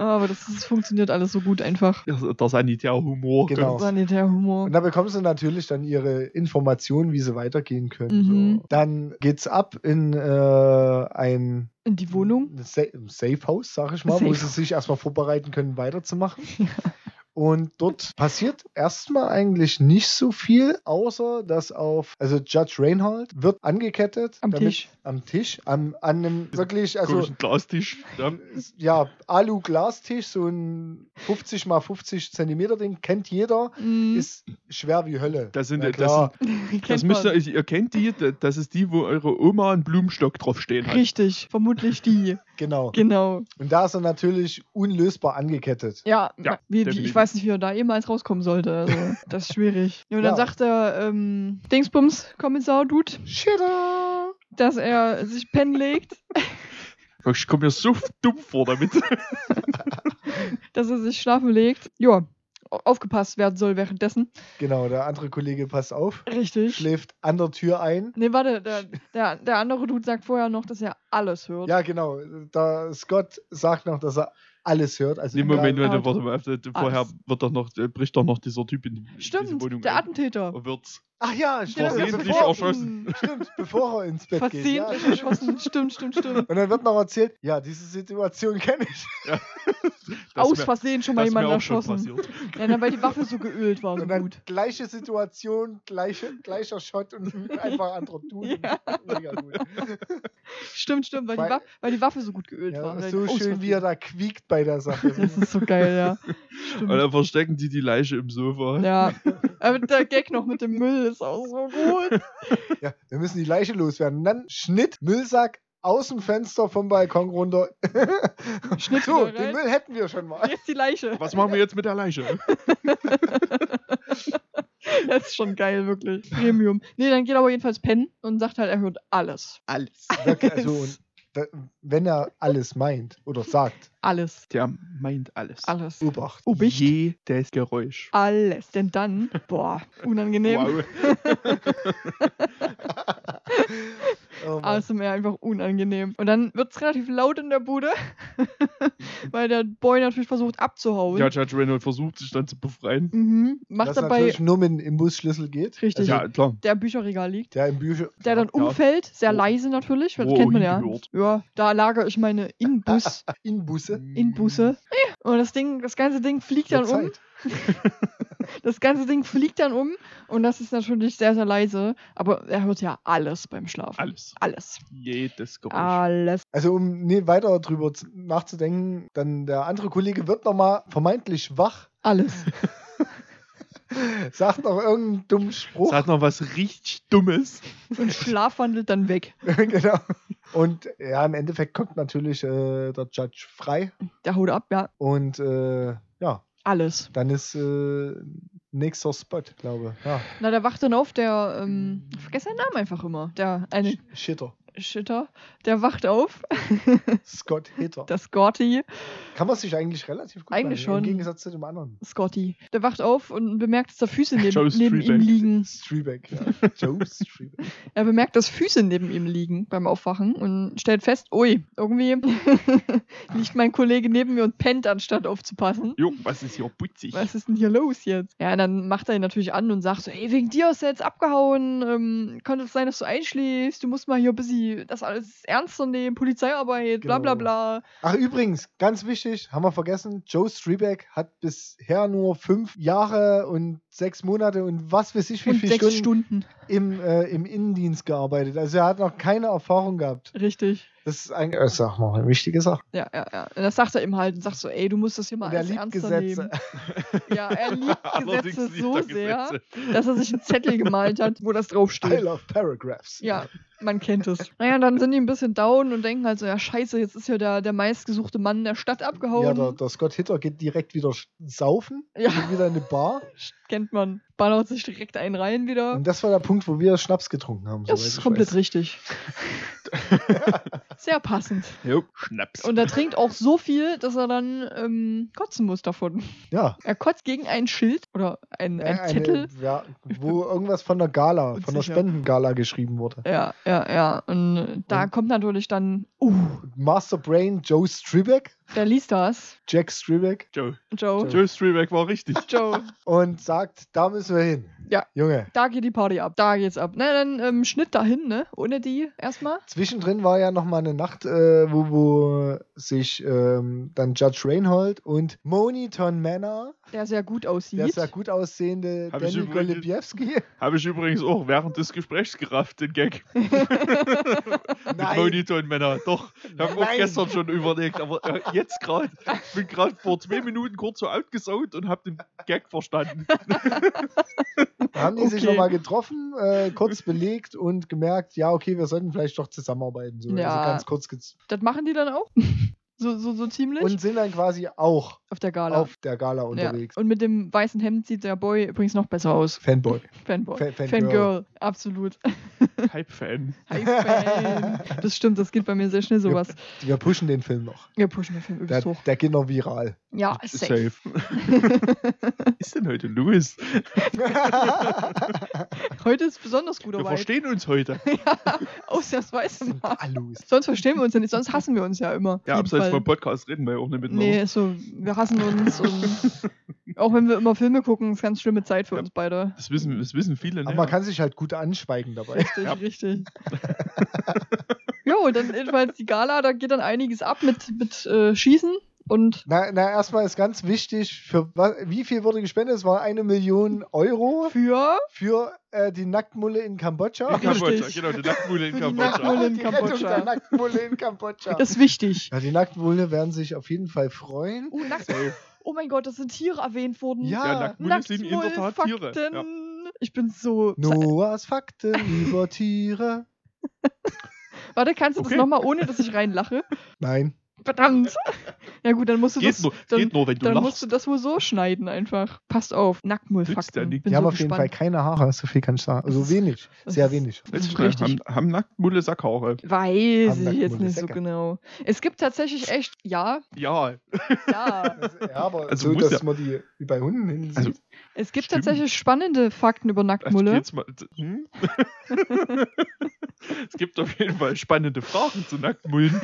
Speaker 1: Aber das, das funktioniert alles so gut einfach.
Speaker 2: Der, der Sanitärhumor.
Speaker 3: Genau.
Speaker 1: Sanitärhumor.
Speaker 3: Und da bekommen sie natürlich dann ihre Informationen, wie sie weitergehen können.
Speaker 1: Mhm.
Speaker 3: So. Dann geht's ab in äh, ein
Speaker 1: In die Wohnung.
Speaker 3: Sa Safe House, sag ich mal, wo
Speaker 1: Safe
Speaker 3: sie sich erstmal vorbereiten können, weiterzumachen. [LAUGHS] Und dort passiert erstmal eigentlich nicht so viel, außer dass auf, also Judge Reinhold wird angekettet.
Speaker 1: Am
Speaker 3: damit-
Speaker 1: Tisch.
Speaker 3: Am Tisch, am, an einem wirklich, also
Speaker 2: Komischen Glastisch. Ja.
Speaker 3: ja, Alu-Glastisch, so ein 50 mal 50 Zentimeter Ding, kennt jeder,
Speaker 1: Mhm.
Speaker 3: ist schwer wie Hölle.
Speaker 2: Das sind- das. [LAUGHS]
Speaker 1: Kennt
Speaker 2: Das müsst ihr, ihr kennt die, das ist die, wo eure Oma einen Blumenstock draufstehen hat.
Speaker 1: Richtig, vermutlich die.
Speaker 3: Genau.
Speaker 1: Genau.
Speaker 3: Und da ist er natürlich unlösbar angekettet.
Speaker 1: Ja,
Speaker 2: Ja,
Speaker 1: wie, wie,
Speaker 2: definitiv.
Speaker 1: ich weiß nicht, wie er da jemals rauskommen sollte. Also, [LAUGHS] das ist schwierig. Ja, und dann
Speaker 3: Ja.
Speaker 1: sagt der ähm, Dingsbums, Kommissar-Dude,
Speaker 3: Shitter!
Speaker 1: dass er sich pennen legt,
Speaker 2: Ich komme mir so dumm vor damit. [LAUGHS]
Speaker 1: dass er sich schlafen legt. Ja, aufgepasst werden soll währenddessen.
Speaker 3: Genau, der andere Kollege passt auf,
Speaker 1: Richtig.
Speaker 3: schläft an der Tür ein.
Speaker 1: Nee, warte, der, der, der andere Dude sagt vorher noch, dass er alles hört.
Speaker 3: Ja, genau. Da Scott sagt noch, dass er alles hört. Also
Speaker 2: Nee, Moment, Moment, warte mal. Vorher
Speaker 1: Alles.
Speaker 2: wird doch noch, äh, bricht doch noch dieser Typ in die,
Speaker 1: Stimmt,
Speaker 2: Wohnung
Speaker 1: der
Speaker 2: ein.
Speaker 1: Attentäter.
Speaker 2: Und wird's.
Speaker 3: Ach ja, stimmt.
Speaker 2: Versehentlich
Speaker 3: bevor,
Speaker 2: erschossen. [LAUGHS]
Speaker 3: stimmt, bevor er ins Bett geht. Ja,
Speaker 1: Versehentlich
Speaker 3: stimmt.
Speaker 1: erschossen. Stimmt, stimmt, stimmt.
Speaker 3: Und dann wird noch erzählt, ja, diese Situation kenne ich. [LAUGHS]
Speaker 2: Das
Speaker 1: Aus Versehen schon mal
Speaker 2: schon
Speaker 1: erschossen. Ja, na, weil die Waffe so geölt war, so
Speaker 3: Und dann
Speaker 1: gut.
Speaker 3: gleiche Situation, gleiche, gleicher Shot und einfach anderer Dude. [LAUGHS]
Speaker 1: Ja.
Speaker 3: Mega gut.
Speaker 1: Stimmt, stimmt, weil, die,
Speaker 3: Weil-
Speaker 1: Waffe, weil die Waffe so gut geölt war.
Speaker 3: Ja,
Speaker 1: Aus
Speaker 3: so schön,
Speaker 1: Versehen.
Speaker 3: wie er da quiekt bei der Sache.
Speaker 1: Das ist so geil, ja.
Speaker 2: Und dann verstecken die die Leiche im Sofa.
Speaker 1: Ja. Aber der Gag noch mit dem Müll ist auch so gut. [LAUGHS]
Speaker 3: Ja, wir müssen die Leiche loswerden. Und dann Schnitt, Müllsack aus dem Fenster vom Balkon runter. [LAUGHS]
Speaker 1: Schnitt
Speaker 3: so, den. Müll hätten wir schon mal.
Speaker 1: Jetzt die Leiche.
Speaker 2: Was machen wir jetzt mit der Leiche? [LAUGHS]
Speaker 1: Das ist schon geil, wirklich. Premium. Nee, dann geht er aber jedenfalls pennen und sagt halt, er hört alles.
Speaker 2: Alles.
Speaker 3: Also, und da, wenn er alles meint oder sagt,
Speaker 1: Alles.
Speaker 2: Der meint alles.
Speaker 1: Alles.
Speaker 3: Obacht.
Speaker 1: Obicht.
Speaker 2: Jedes Geräusch.
Speaker 1: Alles. Denn dann, boah, unangenehm.
Speaker 2: Wow. [LAUGHS] [LAUGHS]
Speaker 3: Oh.
Speaker 1: ASMR einfach unangenehm. Und dann wird es relativ laut in der Bude, [LAUGHS] weil der Boy natürlich versucht abzuhauen.
Speaker 2: Ja, Judge Reynolds versucht sich dann zu befreien.
Speaker 1: Mhm. Macht
Speaker 3: Was
Speaker 1: dabei
Speaker 3: natürlich nur mit dem Imbusschlüssel geht.
Speaker 1: Richtig.
Speaker 2: Ja, klar.
Speaker 1: der im Bücherregal liegt.
Speaker 3: Der im Bücher.
Speaker 1: Der dann
Speaker 2: Ja.
Speaker 1: umfällt, sehr
Speaker 2: Wo-
Speaker 1: leise natürlich, das kennt man ja. Ja, da lagere ich meine Inbus,
Speaker 3: in [LAUGHS] Busse.
Speaker 1: Inbusse. Und das Ding, das ganze Ding fliegt dann um. [LAUGHS] Das ganze Ding fliegt dann um und das ist natürlich sehr, sehr leise. Aber er hört ja alles beim Schlafen.
Speaker 2: Alles.
Speaker 1: Alles.
Speaker 2: Jedes Geräusch.
Speaker 1: Alles.
Speaker 3: Also um nee, weiter drüber zu- nachzudenken, dann der andere Kollege wird nochmal vermeintlich wach,
Speaker 1: Alles. [LAUGHS]
Speaker 3: sagt noch irgendeinen dummen Spruch.
Speaker 2: Sag noch was richtig Dummes.
Speaker 1: Und schlafwandelt dann weg. [LAUGHS]
Speaker 3: genau. Und ja, im Endeffekt kommt natürlich äh, der Judge frei.
Speaker 1: Der haut ab, ja.
Speaker 3: Und äh, ja,
Speaker 1: Alles.
Speaker 3: dann ist äh, nächster Spot, glaube ich. Ja,
Speaker 1: Na, der wacht dann auf, der, ähm, ich vergesse seinen Namen einfach immer. Der eine
Speaker 3: Shitter.
Speaker 1: Shitter, der wacht auf, [LAUGHS]
Speaker 3: Scott Hitter.
Speaker 1: der Scotty,
Speaker 3: Kann man sich eigentlich relativ gut
Speaker 1: Eigentlich
Speaker 3: merken,
Speaker 1: schon.
Speaker 3: Im Gegensatz zu dem anderen.
Speaker 1: Scotty, der wacht auf und bemerkt, dass da Füße neben, neben ihm liegen.
Speaker 3: Streebeck, ja. [LAUGHS] Joe Streebeck.
Speaker 1: Er bemerkt, dass Füße neben ihm liegen beim Aufwachen und stellt fest, ui, irgendwie [LAUGHS] liegt mein Kollege neben mir und pennt, anstatt aufzupassen.
Speaker 2: Jo, was ist hier putzig?
Speaker 1: Was ist denn hier los jetzt? Ja, dann macht er ihn natürlich an und sagt so, ey, wegen dir ist er jetzt abgehauen, ähm, könnte es sein, dass du einschläfst, du musst mal hier ein bisschen das alles ernster nehmen, Polizeiarbeit, bla bla
Speaker 3: Genau.
Speaker 1: bla.
Speaker 3: Ach, übrigens, ganz wichtig, haben wir vergessen, Joe Streebeck hat bisher nur fünf Jahre und sechs Monate und was weiß ich wie viele
Speaker 1: sechs
Speaker 3: Stunden,
Speaker 1: Stunden.
Speaker 3: Im, äh, im Innendienst gearbeitet. Also er hat noch keine Erfahrung gehabt.
Speaker 1: Richtig.
Speaker 3: Das ist eigentlich, das ist auch noch eine wichtige Sache.
Speaker 1: Ja, ja, ja. Und das sagt er ihm halt und sagt so, ey, du musst das hier mal
Speaker 3: Und er
Speaker 1: alles
Speaker 3: liebt
Speaker 1: ernster
Speaker 3: Gesetze.
Speaker 1: nehmen. [LAUGHS] Ja, er liebt Gesetze so sehr,
Speaker 2: Gesetze.
Speaker 1: dass er sich einen Zettel gemalt hat, wo das
Speaker 3: I
Speaker 1: draufsteht.
Speaker 3: love paragraphs.
Speaker 1: Ja, man kennt es. [LAUGHS] Naja, dann sind die ein bisschen down und denken halt so, ja scheiße, jetzt ist ja der, der meistgesuchte Mann der Stadt abgehauen.
Speaker 3: Ja, der, der Scott Hitter geht direkt wieder saufen,
Speaker 1: Ja.
Speaker 3: geht wieder in eine Bar. [LAUGHS]
Speaker 1: Kennt man. Ballert sich direkt einen rein wieder.
Speaker 3: Und das war der Punkt, wo wir Schnaps getrunken haben.
Speaker 1: Das ist komplett
Speaker 3: weiß.
Speaker 1: richtig. [LAUGHS] Sehr passend.
Speaker 2: Jo, Schnaps.
Speaker 1: Und er trinkt auch so viel, dass er dann ähm, kotzen muss davon.
Speaker 3: Ja.
Speaker 1: Er kotzt gegen ein Schild oder ein, ein
Speaker 3: Eine-
Speaker 1: Zettel.
Speaker 3: ja, wo irgendwas von der Gala, von der. Spendengala geschrieben wurde.
Speaker 1: Ja, ja, ja. Und da
Speaker 3: Und-
Speaker 1: kommt natürlich dann, uh,
Speaker 3: Master Brain Joe Streebeck,
Speaker 1: der liest das.
Speaker 3: Jack Streebeck,
Speaker 2: Joe.
Speaker 1: Joe.
Speaker 2: Joe Streebeck war richtig. [LAUGHS]
Speaker 1: Joe.
Speaker 3: und sagt, da müssen wir hin.
Speaker 1: Ja.
Speaker 3: Junge.
Speaker 1: Da geht die Party ab. Da geht's ab. Na, dann ähm, Schnitt dahin, ne? Ohne die erstmal.
Speaker 3: Zwischendrin war ja noch mal eine Nacht, äh, wo, wo sich ähm, dann Judge Reinhold und Moniton Manor,
Speaker 1: Der sehr gut aussieht.
Speaker 3: der sehr gut aussehende
Speaker 2: Hab
Speaker 3: Danny Golubiewski.
Speaker 2: Habe ich übrigens auch während des Gesprächs gerafft, den Gag. [LAUGHS] Mit. Monitor-Männer. Doch, ich habe auch gestern schon überlegt, aber äh, jetzt gerade. Ich bin gerade vor zwei Minuten kurz so outgesaugt und habe den Gag verstanden.
Speaker 3: Da [LAUGHS] haben die sich
Speaker 1: Okay.
Speaker 3: noch mal getroffen, äh, kurz belegt und gemerkt, ja, okay, wir sollten vielleicht doch zusammenarbeiten. So.
Speaker 1: Ja.
Speaker 3: Also ganz kurz
Speaker 1: Das machen die dann auch. [LAUGHS] so, so, so ziemlich.
Speaker 3: Und sind dann quasi auch
Speaker 1: auf der Gala.
Speaker 3: auf der Gala
Speaker 1: ja.
Speaker 3: unterwegs.
Speaker 1: Und mit dem weißen Hemd sieht der Boy übrigens noch besser aus.
Speaker 3: Fanboy. [LAUGHS]
Speaker 1: Fanboy.
Speaker 3: Fan- Fangirl.
Speaker 1: Fangirl, absolut. [LAUGHS]
Speaker 2: Hype-Fan.
Speaker 1: Hi, Fan. Das stimmt, das geht bei mir sehr schnell sowas.
Speaker 3: Wir pushen den Film noch.
Speaker 1: Wir pushen den Film
Speaker 3: Der,
Speaker 1: übelst hoch.
Speaker 3: der geht noch viral.
Speaker 1: Ja, safe.
Speaker 2: Was [LAUGHS] ist denn heute los?
Speaker 1: Heute ist besonders guter
Speaker 2: Wir
Speaker 1: Vibe.
Speaker 2: verstehen uns heute.
Speaker 1: Ausnahmsweise
Speaker 3: sind
Speaker 1: mal. Sonst verstehen wir uns ja nicht, sonst hassen wir uns ja immer.
Speaker 2: Ja, abseits Vom Podcast reden wir auch nicht miteinander.
Speaker 1: Nee, so, wir hassen uns und [LAUGHS] auch wenn wir immer Filme gucken, ist ganz schlimme Zeit für
Speaker 2: Ja.
Speaker 1: uns beide.
Speaker 2: Das wissen, das wissen viele, ne?
Speaker 3: Aber man kann sich halt gut anschweigen dabei.
Speaker 1: Richtig,
Speaker 2: Ja.
Speaker 1: richtig. [LAUGHS] jo, und dann jedenfalls die Gala, da geht dann einiges ab mit, mit äh, Schießen und
Speaker 3: Na, na, erstmal ist ganz wichtig, für was, wie viel wurde gespendet? Es war eine Million Euro
Speaker 1: für
Speaker 3: für äh, die Nacktmulle in Kambodscha.
Speaker 2: in Kambodscha,
Speaker 1: Richtig.
Speaker 2: genau, die Nacktmühle in
Speaker 1: Für die
Speaker 2: Kambodscha.
Speaker 1: Nacktmulle in
Speaker 3: Die
Speaker 1: Kambodscha.
Speaker 3: der Nacktmulle in Kambodscha.
Speaker 1: das ist wichtig.
Speaker 3: Ja, die Nacktmulle werden sich auf jeden Fall freuen.
Speaker 1: Oh, Nackt oh mein Gott, das sind Tiere erwähnt worden.
Speaker 3: Ja,
Speaker 2: Ja, Nacktmulle sind in der Tat Tiere. Ja.
Speaker 1: Ich bin so.
Speaker 3: Noahs Fakten über Tiere. [LAUGHS]
Speaker 1: Warte, kannst du das
Speaker 2: Okay.
Speaker 1: nochmal, ohne dass ich reinlache?
Speaker 3: Nein.
Speaker 1: Verdammt. [LAUGHS] Ja gut, dann musst du
Speaker 2: Geht
Speaker 1: das.
Speaker 2: nur,
Speaker 1: dann,
Speaker 2: geht nur, wenn du
Speaker 1: dann musst du das wohl so schneiden einfach. Passt auf. Nacktmullfakten. Bin
Speaker 3: Die haben
Speaker 1: so
Speaker 3: auf jeden Fall keine Haare, so viel kann ich sagen. Also wenig, sehr wenig.
Speaker 1: Das ist richtig.
Speaker 2: haben, haben Nacktmulle Sackhaare?
Speaker 1: Weiß
Speaker 3: Haben
Speaker 1: ich jetzt nicht so
Speaker 3: Säcke.
Speaker 1: genau. Es gibt tatsächlich echt, ja,
Speaker 2: Ja.
Speaker 1: ja. [LAUGHS]
Speaker 3: Ja, aber
Speaker 2: Also
Speaker 3: so, dass
Speaker 2: ja-
Speaker 3: man die wie bei Hunden hinsieht.
Speaker 2: Also-
Speaker 1: Es gibt
Speaker 2: Stimmt.
Speaker 1: tatsächlich spannende Fakten über
Speaker 2: Also
Speaker 1: Nacktmulle.
Speaker 2: geht's mal, hm? [LAUGHS] es gibt auf jeden Fall spannende Fragen zu Nacktmullen.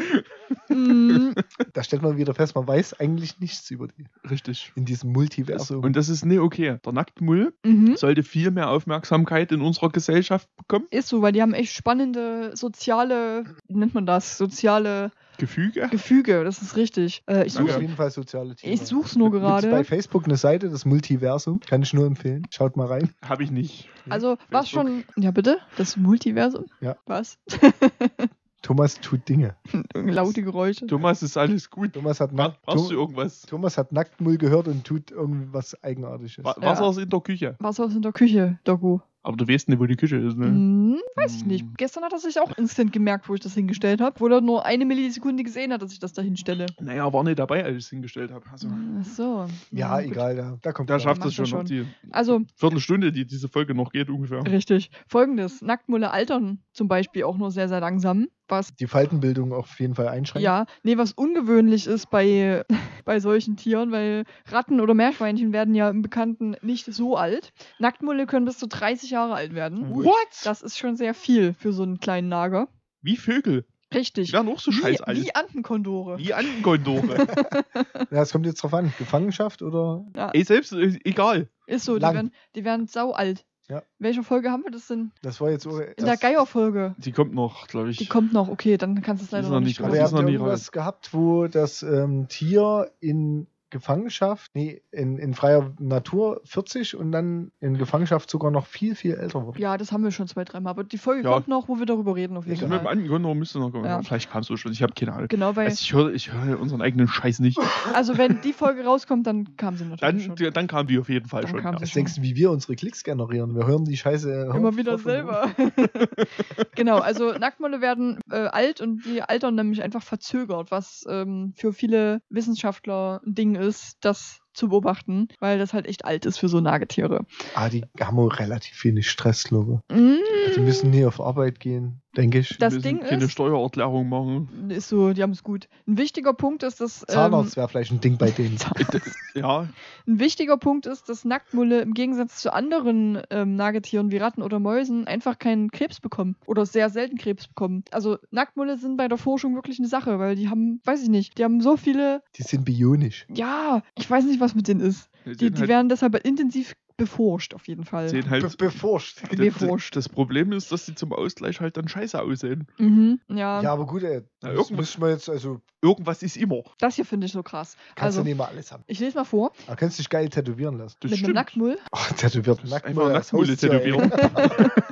Speaker 1: Mm, [LAUGHS]
Speaker 3: da stellt man wieder fest, man weiß eigentlich nichts über die
Speaker 2: Richtig.
Speaker 3: in diesem Multiversum.
Speaker 2: und das ist nicht okay. Der Nacktmull
Speaker 1: mhm.
Speaker 2: sollte viel mehr Aufmerksamkeit in unserer Gesellschaft bekommen.
Speaker 1: Ist so, weil die haben echt spannende soziale, wie nennt man das? Soziale
Speaker 2: Gefüge.
Speaker 1: Gefüge, das ist richtig. Äh, ich
Speaker 3: Suche auf jeden Fall soziale Tiere.
Speaker 1: ich such's nur
Speaker 3: Gibt's bei
Speaker 1: gerade.
Speaker 3: Facebook eine Seite, das Multiversum. Kann ich nur empfehlen. Schaut mal rein.
Speaker 2: Habe ich nicht.
Speaker 1: Also, was schon. Ja, bitte? Das Multiversum?
Speaker 3: Ja.
Speaker 1: Was? [LAUGHS]
Speaker 3: Thomas tut Dinge. [LAUGHS]
Speaker 1: Laute Geräusche.
Speaker 2: Thomas, ist alles gut.
Speaker 3: Thomas hat, Nack
Speaker 2: brauchst du irgendwas?
Speaker 3: Thomas hat Nacktmull gehört und tut irgendwas Eigenartiges.
Speaker 2: Wa
Speaker 1: Ja.
Speaker 2: Wasser ist in der Küche.
Speaker 1: Was aus in der Küche, Doku?
Speaker 2: Aber du weißt nicht, wo die Küche ist, ne?
Speaker 1: Hm, weiß ich nicht.
Speaker 2: Hm.
Speaker 1: Gestern hat er sich auch instant gemerkt, wo ich das hingestellt habe, wo er nur eine Millisekunde gesehen hat, dass ich das da hinstelle.
Speaker 2: Naja, war nicht dabei, als ich es hingestellt habe. Also,
Speaker 1: Ach so.
Speaker 3: ja,
Speaker 1: gut.
Speaker 3: egal, da, da kommt
Speaker 2: da schafft es schon
Speaker 1: er
Speaker 2: noch die
Speaker 1: Also,
Speaker 2: Viertelstunde, die diese Folge noch geht, ungefähr.
Speaker 1: richtig. Folgendes: Nacktmulle altern zum Beispiel auch nur sehr, sehr langsam. Was
Speaker 3: die Faltenbildung auf jeden Fall einschränken.
Speaker 1: Ja, nee, was ungewöhnlich ist bei, [LAUGHS] bei solchen Tieren, weil Ratten oder Meerschweinchen werden ja im Bekannten nicht so alt. Nacktmulle können bis zu 30 Jahre alt werden.
Speaker 2: What?
Speaker 1: Das ist schon sehr viel für so einen kleinen Nager.
Speaker 2: Wie Vögel.
Speaker 1: Richtig.
Speaker 2: Die werden auch so scheiß
Speaker 1: wie,
Speaker 2: alt.
Speaker 1: wie Antenkondore.
Speaker 2: Wie Angondore. [LAUGHS]
Speaker 3: Ja, es kommt jetzt drauf an. Gefangenschaft oder.
Speaker 1: Ja,
Speaker 2: Ey, selbst, äh, egal.
Speaker 1: ist so, die werden, die werden sau alt.
Speaker 3: Ja.
Speaker 1: Welche Folge haben wir das denn?
Speaker 3: Das war jetzt.
Speaker 1: In der Geier-Folge.
Speaker 2: Die kommt noch, glaube ich.
Speaker 1: Die kommt noch. Okay, dann kannst du es leider noch nicht
Speaker 3: Aber ihr habt
Speaker 2: noch nie
Speaker 3: irgendwas gehabt, wo das ähm, Tier in Gefangenschaft, nee, in, in freier Natur 40 und dann in Gefangenschaft sogar noch viel, viel älter wurde.
Speaker 1: Ja, das haben wir schon zwei, dreimal. Aber die Folge
Speaker 2: Ja.
Speaker 1: kommt noch, wo wir darüber reden, auf jeden
Speaker 2: Also mit dem
Speaker 1: Fall.
Speaker 2: Müsste noch kommen.
Speaker 1: Ja.
Speaker 2: Vielleicht kam es so schon. Ich habe keine Ahnung.
Speaker 1: Genau, weil,
Speaker 2: Also ich höre ich hör unseren eigenen Scheiß nicht.
Speaker 1: also wenn die Folge rauskommt, dann kam sie natürlich
Speaker 2: Dann,
Speaker 1: schon.
Speaker 2: dann kam die auf jeden Fall
Speaker 1: Dann
Speaker 2: schon.
Speaker 1: kam
Speaker 2: Ja.
Speaker 1: sie
Speaker 3: Was denkst du, wie wir unsere Klicks generieren? Wir hören die Scheiße
Speaker 1: Immer wieder
Speaker 3: und
Speaker 1: selber. [LAUGHS] genau, also Nacktmulle werden äh, alt und die altern nämlich einfach verzögert, was ähm, für viele Wissenschaftler ein Ding ist, das zu beobachten, weil das halt echt alt ist für so Nagetiere.
Speaker 3: Ah, die haben auch relativ wenig Stress, glaube
Speaker 1: Mm,
Speaker 3: ich. Die müssen nie auf Arbeit gehen, denke ich.
Speaker 1: Das Ding
Speaker 2: keine
Speaker 1: ist-
Speaker 2: Steuererklärung machen.
Speaker 1: ist so, die haben es gut. Ein wichtiger Punkt ist, dass ähm,
Speaker 3: Zahnarzt wäre vielleicht ein Ding bei denen. [LAUGHS]
Speaker 2: Ja,
Speaker 1: ein wichtiger Punkt ist, dass Nacktmulle im Gegensatz zu anderen ähm, Nagetieren wie Ratten oder Mäusen einfach keinen Krebs bekommen oder sehr selten Krebs bekommen. Also Nacktmulle sind bei der Forschung wirklich eine Sache, weil die haben, weiß ich nicht, die haben so viele
Speaker 3: Die sind bionisch.
Speaker 1: ja, ich weiß nicht, was mit denen ist. Die, die
Speaker 2: halt,
Speaker 1: werden deshalb intensiv beforscht auf jeden Fall.
Speaker 2: Sehen
Speaker 3: Be
Speaker 2: halt.
Speaker 3: beforscht.
Speaker 2: d-
Speaker 1: beforscht.
Speaker 2: Das Problem ist, dass die zum Ausgleich halt dann scheiße aussehen.
Speaker 1: Mhm, ja,
Speaker 3: Ja, aber gut, ey.
Speaker 2: Na,
Speaker 3: Das
Speaker 2: irgendwas-
Speaker 3: muss man jetzt, also,
Speaker 2: Irgendwas ist immer.
Speaker 1: das hier finde ich so krass.
Speaker 3: kannst
Speaker 1: Also,
Speaker 3: du nicht mal alles haben.
Speaker 1: ich lese mal vor.
Speaker 3: Aber kannst dich geil tätowieren lassen.
Speaker 2: Das
Speaker 1: mit
Speaker 2: stimmt.
Speaker 1: einem Nacktmull.
Speaker 3: Ach, tätowiert
Speaker 2: Das ist
Speaker 3: nackt.
Speaker 2: einfach Nacktmulle tätowieren. [LAUGHS]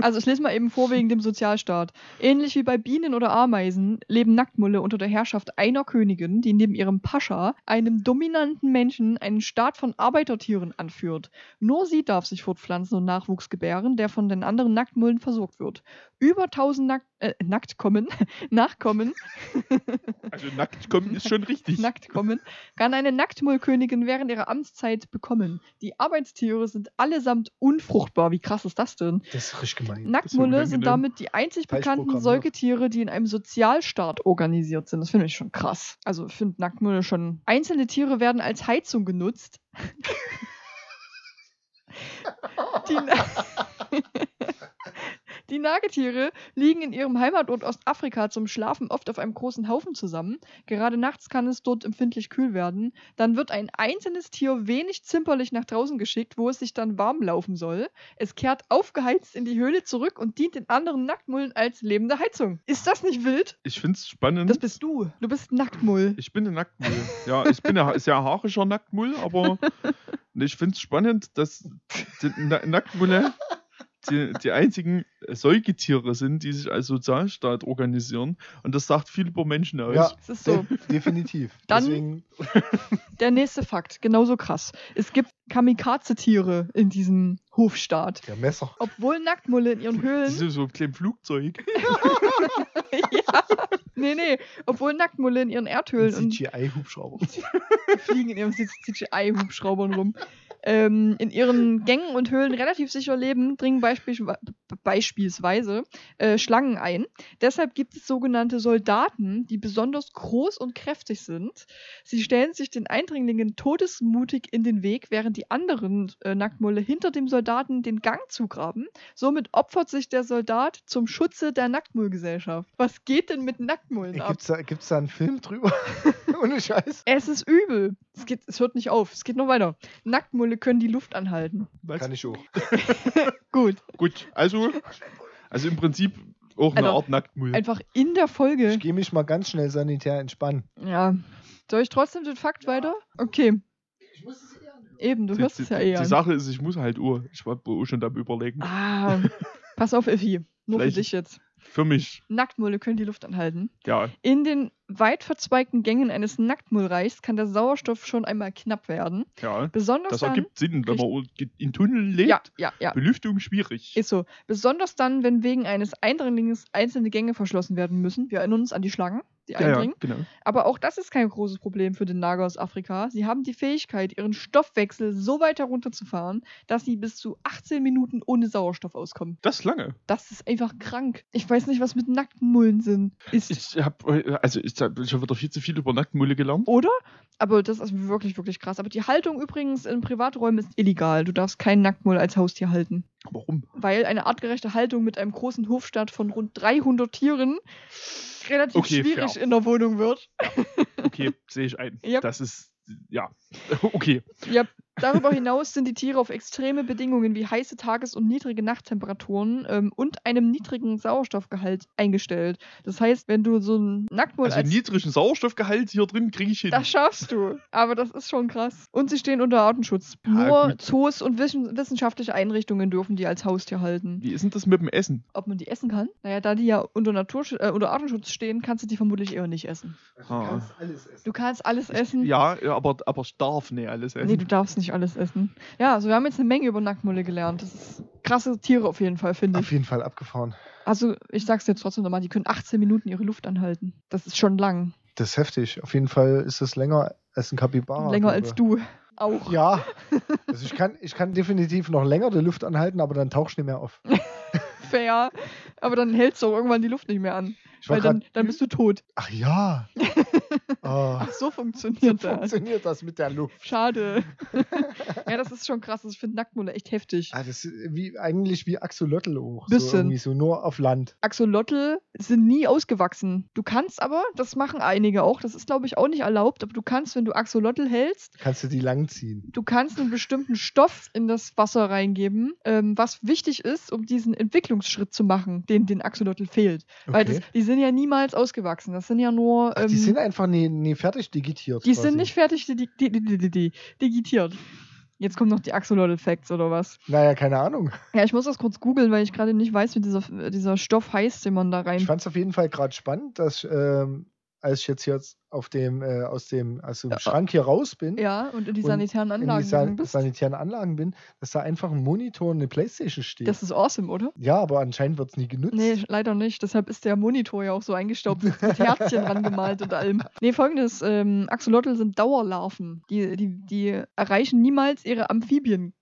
Speaker 1: Also ich lese mal eben vor wegen dem Sozialstaat. Ähnlich wie bei Bienen oder Ameisen leben Nacktmulle unter der Herrschaft einer Königin, die neben ihrem Pascha, einem dominanten Menschen, einen Staat von Arbeitertieren anführt. Nur sie darf sich fortpflanzen und Nachwuchs gebären, der von den anderen Nacktmullen versorgt wird. Über 1000 Nack äh, Nacktkommen, [LAUGHS] Nachkommen, [LAUGHS]
Speaker 2: Also nackt kommen ist schon richtig.
Speaker 1: Nacktkommen, kann eine Nacktmullkönigin während ihrer Amtszeit bekommen. Die Arbeitstiere sind allesamt unfruchtbar. Wie krass ist das denn?
Speaker 3: Das ist richtig gemein.
Speaker 1: Nacktmulle sind damit die einzig bekannten. Säugetiere, die in einem Sozialstaat organisiert sind. Das finde ich schon krass. Also ich finde Nacktmulle schon. Einzelne Tiere werden als Heizung genutzt. [LAUGHS] die, [LAUGHS] [LAUGHS] die Nagetiere liegen in ihrem Heimatort Ostafrika zum Schlafen oft auf einem großen Haufen zusammen. Gerade nachts kann es dort empfindlich kühl werden. Dann wird ein einzelnes Tier wenig zimperlich nach draußen geschickt, wo es sich dann warm laufen soll. Es kehrt aufgeheizt in die Höhle zurück und dient den anderen Nacktmullen als lebende Heizung. Ist das nicht wild?
Speaker 2: Ich finde es spannend.
Speaker 1: Das bist du. Du bist Nacktmull.
Speaker 2: Ich bin ein Nacktmull. Ja, ich bin ein sehr haarischer Nacktmull, aber [LAUGHS] ich finde es spannend, dass Nacktmulle die, die einzigen Säugetiere sind, die sich als Sozialstaat organisieren. Und das sagt viel über Menschen aus.
Speaker 3: Ja,
Speaker 1: Es ist so.
Speaker 3: de definitiv.
Speaker 1: Dann-
Speaker 3: Deswegen,
Speaker 1: Der nächste Fakt, genauso krass. Es gibt Kamikaze-Tiere in diesem Hofstaat.
Speaker 3: der Messer.
Speaker 1: Obwohl Nacktmulle in ihren
Speaker 2: Das
Speaker 1: Höhlen.
Speaker 2: ist so ein kleines Flugzeug. [LAUGHS]
Speaker 1: ja. Nee, nee. Obwohl Nacktmulle in ihren Erdhöhlen
Speaker 3: CGI-Hubschrauber. [LAUGHS]
Speaker 1: fliegen in ihren CGI-Hubschraubern rum. Ähm, in ihren Gängen und Höhlen relativ sicher leben, dringen beispielsweise, beispielsweise äh, Schlangen ein. Deshalb gibt es sogenannte Soldaten, die besonders groß und kräftig sind. Sie stellen sich den Eindringlingen todesmutig in den Weg, während die anderen äh, Nacktmulle hinter dem Soldaten den Gang zugraben. Somit opfert sich der Soldat zum Schutze der Nacktmullgesellschaft. Was geht denn mit Nacktmullen ab?
Speaker 3: Gibt's da, gibt's da einen Film drüber? [LAUGHS] Ohne Scheiß.
Speaker 1: Es ist übel. Es, geht, es hört nicht auf. Es geht noch weiter. Nacktmulle können die Luft anhalten.
Speaker 2: Was?
Speaker 3: Kann ich auch. [LAUGHS]
Speaker 1: Gut.
Speaker 2: Gut, also, also im Prinzip auch eine
Speaker 1: Also,
Speaker 2: Art Nacktmull.
Speaker 1: Einfach in der Folge.
Speaker 3: Ich gehe mich mal ganz schnell sanitär entspannen.
Speaker 1: Ja. Soll ich trotzdem den Fakt weiter? Okay. Eben, du
Speaker 2: Die-
Speaker 1: hörst
Speaker 2: die,
Speaker 1: es ja eh
Speaker 2: Die
Speaker 1: an.
Speaker 2: Sache ist, ich muss halt Uhr. Ich war auch schon am überlegen.
Speaker 1: Ah. Pass auf, Effi. Nur
Speaker 2: Vielleicht-
Speaker 1: für dich jetzt.
Speaker 2: Für mich,
Speaker 1: Nacktmulle können die Luft anhalten.
Speaker 2: ja.
Speaker 1: In den weit verzweigten Gängen eines Nacktmullreichs kann der Sauerstoff schon einmal knapp werden.
Speaker 2: Ja,
Speaker 1: Besonders
Speaker 2: das ergibt Sinn, wenn man in Tunnel lebt.
Speaker 1: ja, ja, ja.
Speaker 2: Belüftung schwierig.
Speaker 1: Ist so. Besonders dann, wenn wegen eines Eindringlings einzelne Gänge verschlossen werden müssen. Wir erinnern uns an die Schlangen, die
Speaker 2: ja, ja,
Speaker 1: eindringen.
Speaker 2: genau.
Speaker 1: Aber auch das ist kein großes Problem für den Nager aus Afrika. Sie haben die Fähigkeit, ihren Stoffwechsel so weit herunterzufahren, dass sie bis zu 18 Minuten ohne Sauerstoff auskommen.
Speaker 2: Das ist lange.
Speaker 1: Das ist einfach krank. Ich weiß nicht, was mit nackten Mullen sind. Ist.
Speaker 2: Ich habe also ich habe hab wieder viel zu viel über Nacktmulle gelernt.
Speaker 1: oder? Aber das ist wirklich, wirklich krass. Aber die Haltung übrigens in Privaträumen ist illegal. Du darfst keinen Nacktmull als Haustier halten.
Speaker 2: Warum?
Speaker 1: Weil eine artgerechte Haltung mit einem großen Hofstaat von rund 300 Tieren relativ
Speaker 2: Okay,
Speaker 1: schwierig
Speaker 2: fair.
Speaker 1: in der Wohnung wird.
Speaker 2: Okay, sehe ich ein. [LAUGHS]
Speaker 1: Yep.
Speaker 2: Das ist ja [LAUGHS] okay.
Speaker 1: Ja, darüber hinaus sind die Tiere auf extreme Bedingungen wie heiße Tages- und niedrige Nachttemperaturen ähm, und einem niedrigen Sauerstoffgehalt eingestellt. Das heißt, wenn du so einen Nacktmull
Speaker 2: Also
Speaker 1: als
Speaker 2: niedrigen Sauerstoffgehalt hier drin kriege ich hin.
Speaker 1: das schaffst du. Aber das ist schon krass. Und sie stehen unter Artenschutz.
Speaker 2: Ja,
Speaker 1: Nur
Speaker 2: gut.
Speaker 1: Zoos und wissen wissenschaftliche Einrichtungen dürfen die als Haustier halten.
Speaker 2: Wie ist denn das mit dem Essen?
Speaker 1: Ob man die essen kann? Naja, da die ja unter, Natursch äh, unter Artenschutz stehen, kannst du die vermutlich eher nicht essen.
Speaker 3: Also,
Speaker 2: Ah.
Speaker 3: du kannst alles essen.
Speaker 1: Du kannst alles essen.
Speaker 2: Ja, ja, aber, aber ich darf nicht alles essen.
Speaker 1: Nee, du darfst nicht alles essen. Ja, also wir haben jetzt eine Menge über Nacktmulle gelernt. Das ist krasse Tiere auf jeden Fall, finde ich.
Speaker 3: Auf jeden Fall abgefahren.
Speaker 1: Also, ich sag's dir trotzdem nochmal, die können 18 Minuten ihre Luft anhalten. Das ist schon lang.
Speaker 3: Das ist heftig. Auf jeden Fall ist es länger als ein Kapibara.
Speaker 1: Länger als du. Auch.
Speaker 3: Ja. [LAUGHS] Also ich kann, ich kann definitiv noch länger die Luft anhalten, aber dann tauchst du nicht mehr auf. [LAUGHS]
Speaker 1: Fair. Aber dann hältst du auch irgendwann die Luft nicht mehr an. Weil dann, dann bist du tot.
Speaker 3: ach ja. [LAUGHS] Oh,
Speaker 1: Ach, so
Speaker 3: so
Speaker 1: funktioniert das.
Speaker 3: funktioniert das mit der Luft.
Speaker 1: Schade. [LAUGHS] ja, das ist schon krass. Ich finde Nacktmulle echt heftig.
Speaker 3: Ah, das ist wie, eigentlich wie Axolotl auch. So
Speaker 1: Bisschen.
Speaker 3: irgendwie so nur auf Land.
Speaker 1: Axolotl sind nie ausgewachsen. Du kannst aber, das machen einige auch, das ist glaube ich auch nicht erlaubt, aber du kannst, wenn du Axolotl hältst,
Speaker 3: Kannst du die langziehen.
Speaker 1: du kannst einen bestimmten Stoff in das Wasser reingeben, ähm, was wichtig ist, um diesen Entwicklungsschritt zu machen, den den Axolotl fehlt. Weil das,
Speaker 3: Okay.
Speaker 1: die sind ja niemals ausgewachsen. Das sind ja nur.
Speaker 3: Ach,
Speaker 1: Ähm,
Speaker 3: die sind einfach nie, nie fertig digitiert.
Speaker 1: die
Speaker 3: quasi.
Speaker 1: sind nicht fertig di di di di di di digitiert. Jetzt kommen noch die Axolotl-Facts oder was?
Speaker 3: Naja, keine Ahnung.
Speaker 1: Ja, ich muss das kurz googeln, weil ich gerade nicht weiß, wie dieser, dieser Stoff heißt, den man da rein.
Speaker 3: Ich fand es auf jeden Fall gerade spannend, dass ähm, als ich jetzt hier auf dem, äh, aus dem, aus dem
Speaker 1: Ja.
Speaker 3: Schrank hier raus bin,
Speaker 1: Ja, und in die sanitären
Speaker 3: in die
Speaker 1: Anlagen
Speaker 3: san sanitären Anlagen bin, dass da einfach ein Monitor und eine Playstation steht.
Speaker 1: Das ist awesome, oder?
Speaker 3: ja, aber anscheinend wird es nie genutzt.
Speaker 1: Nee, leider nicht. Deshalb ist der Monitor ja auch so eingestaubt mit Herzchen rangemalt und allem. [LAUGHS] Nee, folgendes: ähm, Axolotl sind Dauerlarven. Die, die, die erreichen niemals ihre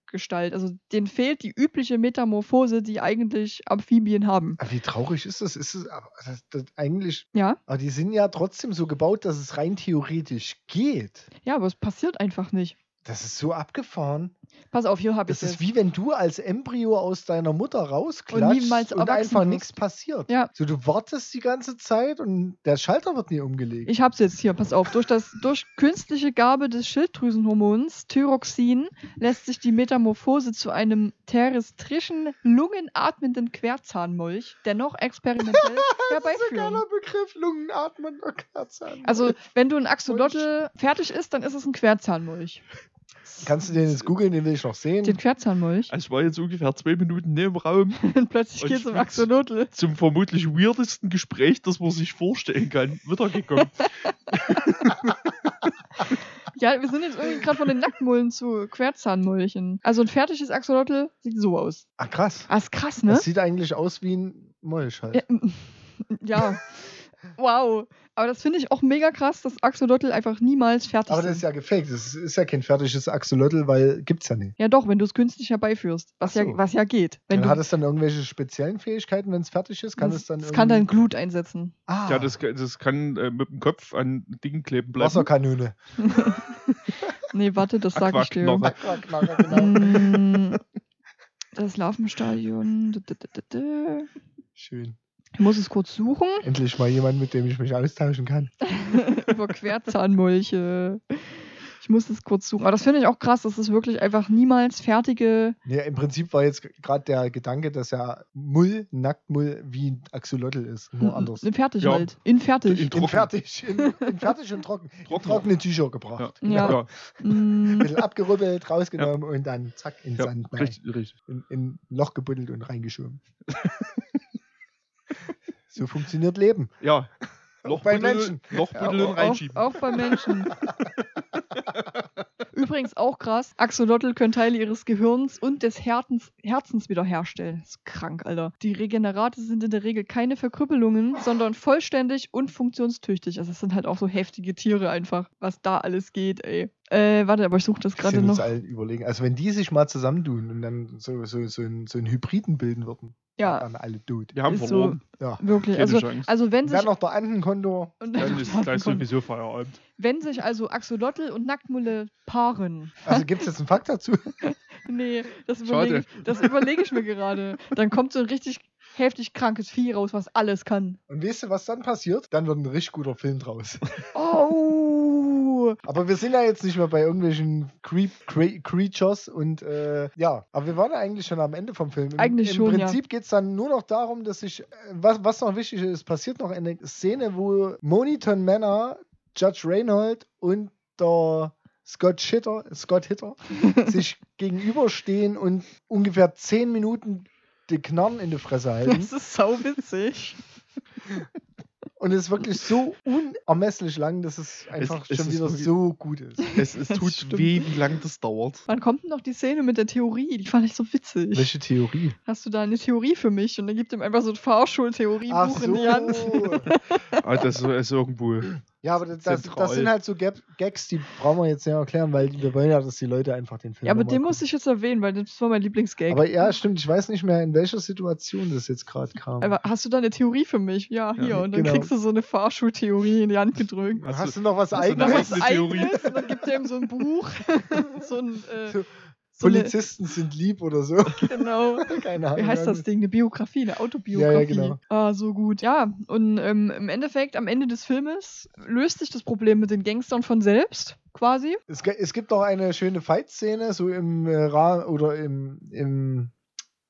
Speaker 1: Amphibiengestalt. Also denen fehlt die übliche Metamorphose, die eigentlich Amphibien haben.
Speaker 3: Aber wie traurig ist das? Ist es das, das eigentlich.
Speaker 1: Ja,
Speaker 3: Aber die sind ja trotzdem so gebaut, dass es rein theoretisch geht.
Speaker 1: ja, aber es passiert einfach nicht.
Speaker 3: Das ist so abgefahren.
Speaker 1: Pass auf, hier habe ich
Speaker 3: Das
Speaker 1: es.
Speaker 3: ist wie wenn du als Embryo aus deiner Mutter rausklatscht
Speaker 1: niemals
Speaker 3: und,
Speaker 1: erwachsen
Speaker 3: einfach nichts passiert.
Speaker 1: Ja.
Speaker 3: So, du wartest die ganze Zeit und der Schalter wird nie umgelegt.
Speaker 1: Ich hab's jetzt hier, pass auf. Durch, das, durch künstliche Gabe des Schilddrüsenhormons Thyroxin lässt sich die Metamorphose zu einem terrestrischen, lungenatmenden Querzahnmolch dennoch experimentell [LAUGHS]
Speaker 3: das ist ein
Speaker 1: herbeiführen.
Speaker 3: geiler Begriff, Lungenatmen und Kerzern.
Speaker 1: Also, wenn du ein Axolotl fertig ist, dann ist es ein Querzahnmolch.
Speaker 3: Kannst du den jetzt googeln, den will ich noch sehen.
Speaker 1: Den Querzahnmolch.
Speaker 2: Also ich war jetzt ungefähr zwei Minuten neben dem Raum [LAUGHS]
Speaker 1: Und plötzlich
Speaker 2: Und
Speaker 1: geht's
Speaker 2: ich
Speaker 1: um Axolotl.
Speaker 2: zum vermutlich weirdesten Gespräch, das man sich vorstellen kann, wiedergekommen. [LAUGHS]
Speaker 1: Ja, wir sind jetzt irgendwie gerade von den Nacktmullen zu Querzahnmolchen. Also ein fertiges Axolotl sieht so aus.
Speaker 3: ah, krass.
Speaker 1: Ah, ist krass, ne?
Speaker 3: Das sieht eigentlich aus wie ein Molch halt.
Speaker 1: Ja, [LAUGHS] ja. Wow. Aber das finde ich auch mega krass, dass Axolotl einfach niemals fertig
Speaker 3: Aber
Speaker 1: sind.
Speaker 3: das ist ja gefaked. Das ist ja kein fertiges Axolotl, weil gibt's ja nicht.
Speaker 1: ja doch, wenn du es künstlich herbeiführst. Was,
Speaker 3: so.
Speaker 1: ja, was ja geht. Wenn
Speaker 3: Dann
Speaker 1: du,
Speaker 3: hat es dann irgendwelche speziellen Fähigkeiten, wenn es fertig ist? Kann
Speaker 1: das,
Speaker 3: es dann
Speaker 1: das kann dann Glut einsetzen.
Speaker 3: ah,
Speaker 2: Ja, das, das kann äh, mit dem Kopf an Dingen kleben bleiben.
Speaker 3: Wasserkanone. [LAUGHS]
Speaker 1: Nee, warte, das sage ich dir.
Speaker 3: Aquaknarre, genau.
Speaker 1: Mm, Das Larvenstadion.
Speaker 3: Schön.
Speaker 1: Ich muss es kurz suchen.
Speaker 3: Endlich mal jemand, mit dem ich mich austauschen kann. [LAUGHS]
Speaker 1: Über Querzahnmolche. Ich muss es kurz suchen. Aber das finde ich auch krass, dass es wirklich einfach niemals fertige.
Speaker 3: Ja, im Prinzip war jetzt gerade der Gedanke, dass ja Mull, Nacktmull, wie ein Axolotl ist. Nur anders.
Speaker 1: In fertig
Speaker 2: Ja.
Speaker 1: halt. In fertig.
Speaker 2: In
Speaker 3: In
Speaker 2: trocken.
Speaker 3: fertig. In, in fertig und trocken. In
Speaker 2: Trocken.
Speaker 3: trockene Tücher gebracht.
Speaker 1: Ja.
Speaker 2: ja.
Speaker 3: Ein
Speaker 1: Mm,
Speaker 3: bisschen abgerüppelt, rausgenommen und dann zack, in
Speaker 2: ja,
Speaker 3: Sand. rein.
Speaker 2: richtig, richtig.
Speaker 3: In, in ein Loch gebuddelt und reingeschoben. [LAUGHS] so funktioniert Leben.
Speaker 2: Ja.
Speaker 3: Auch bei Menschen.
Speaker 2: Und
Speaker 1: auch,
Speaker 2: reinschieben.
Speaker 1: auch bei Menschen. [LAUGHS] Übrigens auch krass, Axolotl können Teile ihres Gehirns und des Herzens, Herzens wiederherstellen. Das ist krank, Alter. Die Regenerate sind in der Regel keine Verkrüppelungen, sondern vollständig und funktionstüchtig. Also es sind halt auch so heftige Tiere einfach, was da alles geht, ey. Äh, warte, aber ich suche das gerade noch.
Speaker 3: allen überlegen. Also wenn die sich mal zusammentun und dann so, so, so, ein, so ein Hybriden bilden würden,
Speaker 1: Ja.
Speaker 3: dann alle tot.
Speaker 2: Wir haben
Speaker 1: Ist so-
Speaker 2: verloren.
Speaker 3: Ja.
Speaker 1: Wirklich,
Speaker 2: Keine
Speaker 1: also,
Speaker 2: Chance.
Speaker 1: also wenn sich
Speaker 3: Dann noch der Andenkontor.
Speaker 1: und-
Speaker 2: Dann ist [LAUGHS] gleich sowieso Feierabend.
Speaker 1: wenn sich also Axolotl und Nacktmulle paaren,
Speaker 3: Also gibt es jetzt einen Fakt dazu? [LAUGHS]
Speaker 1: Nee, das überlege ich, das überlege ich mir gerade. Dann kommt so ein richtig heftig krankes Vieh raus, was alles kann.
Speaker 3: Und weißt du, was dann passiert? Dann wird ein richtig guter Film draus.
Speaker 1: Oh!
Speaker 3: Aber wir sind ja jetzt nicht mehr bei irgendwelchen Creep, Cre Creatures und äh, ja, aber wir waren ja eigentlich schon am Ende vom Film. Im,
Speaker 1: Eigentlich
Speaker 3: im
Speaker 1: schon, ja.
Speaker 3: Prinzip geht es dann nur noch darum, dass sich, äh, was, was noch wichtig ist, passiert noch eine Szene, wo Moniton Manor, Judge Reinhold und der Scott Hitter, Scott [LAUGHS] Hitter sich gegenüberstehen und ungefähr 10 Minuten die Knarren in die Fresse halten.
Speaker 1: Das ist sau witzig. [LAUGHS]
Speaker 3: Und es ist wirklich so unermesslich lang, dass es einfach
Speaker 2: es
Speaker 3: schon
Speaker 2: ist
Speaker 3: wieder so gut ist.
Speaker 2: Es, es [LAUGHS] tut weh, wie lange das dauert.
Speaker 1: Wann kommt denn noch die Szene mit der Theorie? Die fand ich so witzig.
Speaker 3: Welche Theorie?
Speaker 1: Hast du da eine Theorie für mich? Und dann gibt ihm einfach so ein Fahrschultheoriebuch
Speaker 3: so.
Speaker 1: in die Hand. [LAUGHS]
Speaker 2: Ah, das ist, irgendwo.
Speaker 3: Ja, aber das, das, das sind halt so Gag Gags, die brauchen wir jetzt nicht erklären, weil wir wollen ja, dass die Leute einfach den Film
Speaker 1: Ja, aber den muss ich jetzt erwähnen, weil das war mein Lieblingsgag.
Speaker 3: Aber ja, stimmt, ich weiß nicht mehr, in welcher Situation das jetzt gerade kam.
Speaker 1: Aber hast du da eine Theorie für mich? Ja, hier.
Speaker 2: Ja,
Speaker 1: und dann
Speaker 3: genau.
Speaker 1: kriegst du so eine Fahrschultheorie in die Hand gedrückt.
Speaker 2: Hast
Speaker 3: Hast
Speaker 2: du-
Speaker 3: noch was eigenes?
Speaker 2: Eine Theorie.
Speaker 1: eigenes und dann gibt er ihm so ein Buch. [LAUGHS] so ein. Äh,
Speaker 3: So,
Speaker 1: so eine,
Speaker 3: Polizisten sind lieb oder so. [LAUGHS]
Speaker 1: genau.
Speaker 3: Keine Ahnung.
Speaker 1: Wie heißt das Ding? Eine Biografie, eine Autobiografie.
Speaker 3: Ja, ja, genau.
Speaker 1: Ah, so gut. Ja, und ähm, im Endeffekt, am Ende des Filmes löst sich das Problem mit den Gangstern von selbst, quasi.
Speaker 3: Es, es gibt noch eine schöne Fight-Szene, so im äh, Rahmen oder im, im,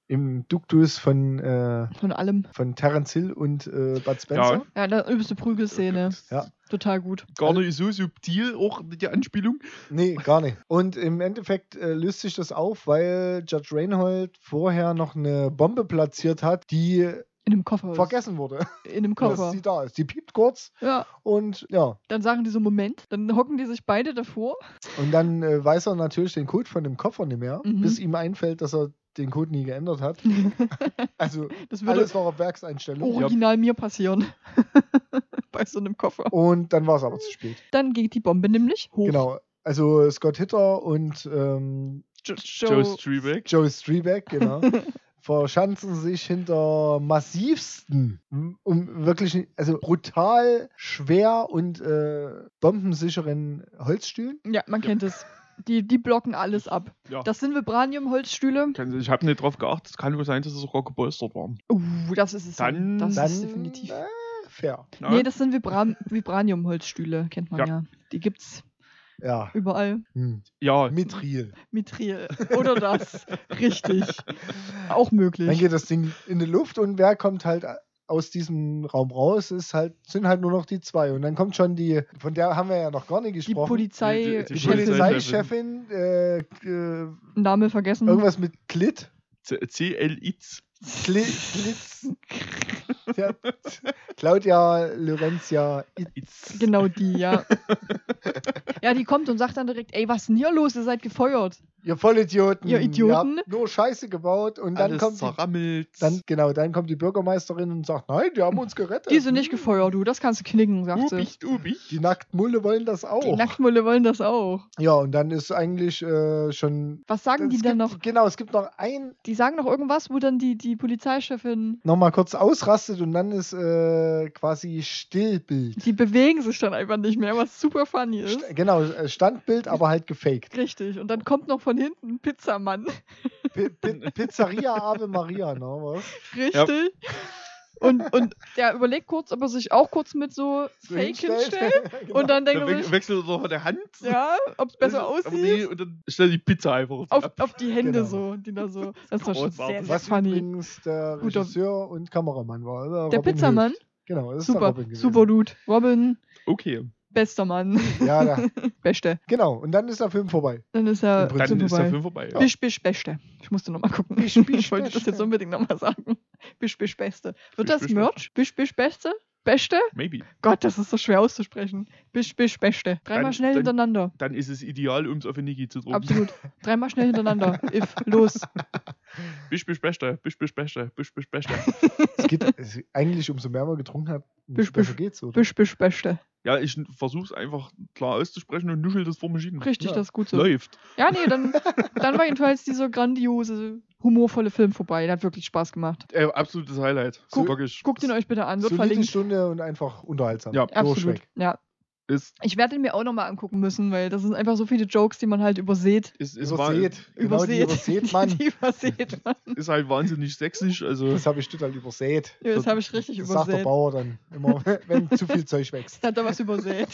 Speaker 3: im Duktus von, äh,
Speaker 1: Von allem.
Speaker 3: von Terence Hill und äh, Bud Spencer.
Speaker 1: Ja, da übelste Prügelszene.
Speaker 3: Ja.
Speaker 1: Total gut.
Speaker 2: Gar nicht so subtil, auch die Anspielung.
Speaker 3: Nee, gar nicht. Und im Endeffekt äh, löst sich das auf, weil Judge Reinhold vorher noch eine Bombe platziert hat, die
Speaker 1: In einem Koffer. ist.
Speaker 3: vergessen wurde,
Speaker 1: In einem
Speaker 3: dass
Speaker 1: Koffer.
Speaker 3: sie da ist. Die piept kurz
Speaker 1: Ja,
Speaker 3: und ja.
Speaker 1: dann sagen die so, Moment. Dann hocken die sich beide davor.
Speaker 3: Und dann äh, weiß er natürlich den Code von dem Koffer nicht mehr,
Speaker 1: Mhm.
Speaker 3: bis ihm einfällt, dass er den Code nie geändert hat. [LAUGHS] Also
Speaker 1: Das würde
Speaker 3: alles war auf Werkseinstellung.
Speaker 1: original mir passieren. [LAUGHS] Bei so einem Koffer.
Speaker 3: Und dann war es aber zu spät.
Speaker 1: Dann geht die Bombe nämlich hoch.
Speaker 3: Genau. Also Scott Hitter und ähm,
Speaker 1: Jo
Speaker 2: Joe Strebeck.
Speaker 3: Joe Strebeck, genau, [LAUGHS] verschanzen sich hinter massivsten, um wirklich, also brutal schwer und äh, bombensicheren Holzstühlen.
Speaker 1: Ja, man kennt es. Die, die blocken alles ab.
Speaker 2: Ja.
Speaker 1: Das sind Vibranium-Holzstühle.
Speaker 2: Ich habe nicht drauf geachtet. Es kann nur sein, dass es sogar gepolstert waren.
Speaker 1: Uh, das ist es.
Speaker 2: Dann-
Speaker 1: das
Speaker 3: Dann
Speaker 1: ist definitiv.
Speaker 3: Äh, fair.
Speaker 2: Ja,
Speaker 1: Nee, das sind Vibra Vibranium-Holzstühle, kennt man ja.
Speaker 2: Ja.
Speaker 1: Die gibt's
Speaker 3: Ja.
Speaker 1: überall.
Speaker 3: Hm.
Speaker 2: ja
Speaker 3: Mithril.
Speaker 1: Mithril. Oder das. Richtig. [LAUGHS] Auch möglich.
Speaker 3: Dann geht das Ding in die Luft und wer kommt halt aus diesem Raum raus, ist halt, sind halt nur noch die zwei. Und dann kommt schon die, von der haben wir ja noch gar nicht
Speaker 1: die
Speaker 3: gesprochen.
Speaker 1: Polizei.
Speaker 2: Die-
Speaker 3: Die
Speaker 2: Chefin.
Speaker 3: Polizeichefin, äh, äh,
Speaker 1: Name vergessen.
Speaker 3: irgendwas mit Klit.
Speaker 2: C- CL-Itz.
Speaker 3: Kli Klitz. [LAUGHS] Ja, Claudia Lorenzia
Speaker 2: Itz.
Speaker 1: Genau die, ja. ja, die kommt und sagt dann direkt, ey, was ist denn hier los? Ihr seid gefeuert.
Speaker 3: Ihr Vollidioten.
Speaker 1: Ihr Idioten.
Speaker 3: habt nur Scheiße gebaut und dann
Speaker 2: Alles
Speaker 3: kommt die,
Speaker 2: zerrammelt.
Speaker 3: dann, genau, dann kommt die Bürgermeisterin und sagt, nein, die haben uns gerettet.
Speaker 1: Die sind nicht gefeuert, du. Das kannst du knicken, sagt sie.
Speaker 2: Ubich, ubich.
Speaker 3: Die Nacktmulle wollen das auch.
Speaker 1: Die Nacktmulle wollen das auch.
Speaker 3: ja, und dann ist eigentlich äh, schon.
Speaker 1: Was sagen die dann
Speaker 3: gibt,
Speaker 1: noch?
Speaker 3: Genau, es gibt noch ein,
Speaker 1: Die sagen noch irgendwas, wo dann die, die Polizeichefin,
Speaker 3: nochmal kurz ausrastet und dann ist äh, quasi Stillbild.
Speaker 1: die bewegen sich dann einfach nicht mehr, was super funny ist.
Speaker 3: St genau, äh, Standbild, aber halt gefaked.
Speaker 1: Richtig. Und dann kommt noch von hinten ein Pizzamann.
Speaker 3: P P Pizzeria Ave Maria, ne? Was?
Speaker 1: Richtig. Und, [LAUGHS] und der überlegt kurz, ob er sich auch kurz mit so
Speaker 3: So
Speaker 1: Fake
Speaker 3: hinstellt. [LAUGHS] Genau.
Speaker 1: Und dann denkt
Speaker 2: Dann
Speaker 1: er sich,
Speaker 2: wechselt er doch der Hand.
Speaker 1: ja, ob es [LAUGHS] besser aussieht.
Speaker 2: nee, und dann stellt die Pizza einfach
Speaker 1: Auf,
Speaker 2: ab.
Speaker 1: auf die Hände
Speaker 3: Genau.
Speaker 1: so, die da so. Das war schon sehr, sehr
Speaker 3: Was
Speaker 1: funny.
Speaker 3: übrigens der
Speaker 1: Guter-
Speaker 3: Regisseur und Kameramann war. oder?
Speaker 1: Der
Speaker 3: Robin
Speaker 1: Pizzamann?
Speaker 3: Genau, das ist der
Speaker 1: Super,
Speaker 3: Robin gewesen.
Speaker 1: super Dude. Robin,
Speaker 2: Okay.
Speaker 1: bester Mann.
Speaker 3: Ja, da,
Speaker 1: Beste.
Speaker 3: genau. Und dann ist der Film vorbei.
Speaker 1: Dann ist er
Speaker 2: Dann ist der
Speaker 1: vorbei.
Speaker 2: Film vorbei. Ja.
Speaker 1: Bisch, bisch, beste. Ich musste nochmal gucken.
Speaker 3: Bisch, bisch,
Speaker 1: ich wollte das jetzt unbedingt nochmal sagen. Bisch, bisch, beste. Wird
Speaker 2: Bisch,
Speaker 1: das
Speaker 2: bisch,
Speaker 1: Merch? Bisch, bisch, beste? Beste?
Speaker 2: Maybe.
Speaker 1: Gott, das ist so schwer auszusprechen. Bisch, bisch, beste. Dreimal
Speaker 2: Dann-
Speaker 1: schnell
Speaker 2: dann-
Speaker 1: hintereinander.
Speaker 2: Dann ist es ideal, um es auf den Niki zu drucken.
Speaker 1: Absolut. Dreimal schnell hintereinander. If, los. [LAUGHS]
Speaker 2: Bisch, bisch, beste. Bisch, bisch, beste. Bisch, bisch, beste. [LAUGHS]
Speaker 3: Es geht es, eigentlich, umso mehr man getrunken hat, umso
Speaker 1: Bisch,
Speaker 3: besser
Speaker 1: bisch.
Speaker 3: geht's, oder?
Speaker 1: Bisch, bisch, beste.
Speaker 2: Ja, ich versuche es einfach klar auszusprechen und nuschel das vor mich hin.
Speaker 1: Richtig,
Speaker 3: Ja.
Speaker 1: das ist gut so.
Speaker 2: Läuft.
Speaker 1: Ja, nee, dann, [LAUGHS] dann war jedenfalls dieser grandiose, humorvolle Film vorbei. Der hat wirklich Spaß gemacht.
Speaker 2: Äh, absolutes Highlight.
Speaker 1: Guck-
Speaker 2: Wirklich.
Speaker 1: Guckt ihn euch bitte an, wird verlinkt.
Speaker 3: Stunde und einfach unterhaltsam.
Speaker 2: Ja,
Speaker 1: Absolut.
Speaker 3: Durchweg.
Speaker 1: Ja.
Speaker 2: Ist,
Speaker 1: Ich werde ihn mir auch nochmal angucken müssen, weil das sind einfach so viele Jokes, die man halt übersät.
Speaker 2: ist, ist,
Speaker 3: Übersät. Genau, die übersät man. [LAUGHS]
Speaker 1: Die übersät man.
Speaker 2: ist halt wahnsinnig sächsisch. Also,
Speaker 3: Das habe ich total übersät.
Speaker 1: Ja, das habe ich richtig
Speaker 3: Das sagt der
Speaker 1: übersät.
Speaker 3: Bauer dann immer, [LAUGHS] wenn zu viel Zeug wächst. [LAUGHS]
Speaker 1: Hat er was übersät.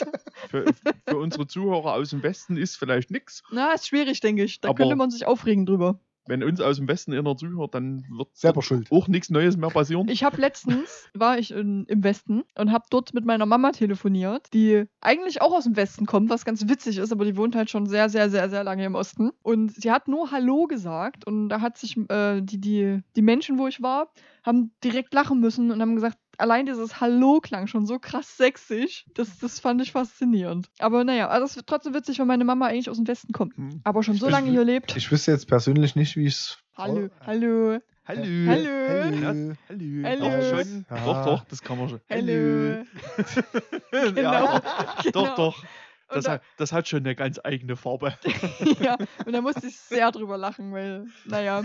Speaker 2: für, für unsere Zuhörer aus dem Westen ist vielleicht nichts.
Speaker 1: Na, ist schwierig, denke ich. Da
Speaker 2: Aber-
Speaker 1: könnte man sich aufregen drüber.
Speaker 2: Wenn uns aus dem Westen einer zuhört, dann wird
Speaker 3: Selber schuld.
Speaker 2: auch nichts Neues mehr passieren.
Speaker 1: Ich habe letztens, war ich in, im Westen und habe dort mit meiner Mama telefoniert, die eigentlich auch aus dem Westen kommt, was ganz witzig ist, aber die wohnt halt schon sehr, sehr, sehr, sehr lange im Osten. Und sie hat nur Hallo gesagt und da hat sich äh, die, die, die Menschen, wo ich war, haben direkt lachen müssen und haben gesagt, allein dieses Hallo klang schon so krass sächsisch. Das, das fand ich faszinierend. Aber naja, also es wird trotzdem witzig, weil meine Mama eigentlich aus dem Westen kommt.
Speaker 2: Hm.
Speaker 1: Aber schon so
Speaker 3: Ich-
Speaker 1: lange hier lebt.
Speaker 3: Ich wüsste jetzt persönlich nicht, wie ich es.
Speaker 1: Hallo, hallo.
Speaker 2: Hallo.
Speaker 1: Hallo.
Speaker 3: Hallo.
Speaker 2: hallo.
Speaker 1: Hallo.
Speaker 2: Doch, schon.
Speaker 3: Ja.
Speaker 2: Doch, doch, das kann man schon.
Speaker 1: Hallo.
Speaker 2: Hallo. [LAUGHS]
Speaker 1: Genau.
Speaker 2: Ja,
Speaker 1: genau.
Speaker 2: doch, doch. Das
Speaker 1: da-
Speaker 2: hat, das hat schon eine ganz eigene Farbe. [LAUGHS]
Speaker 1: ja, [LAUGHS] und da musste ich sehr drüber lachen, weil, naja.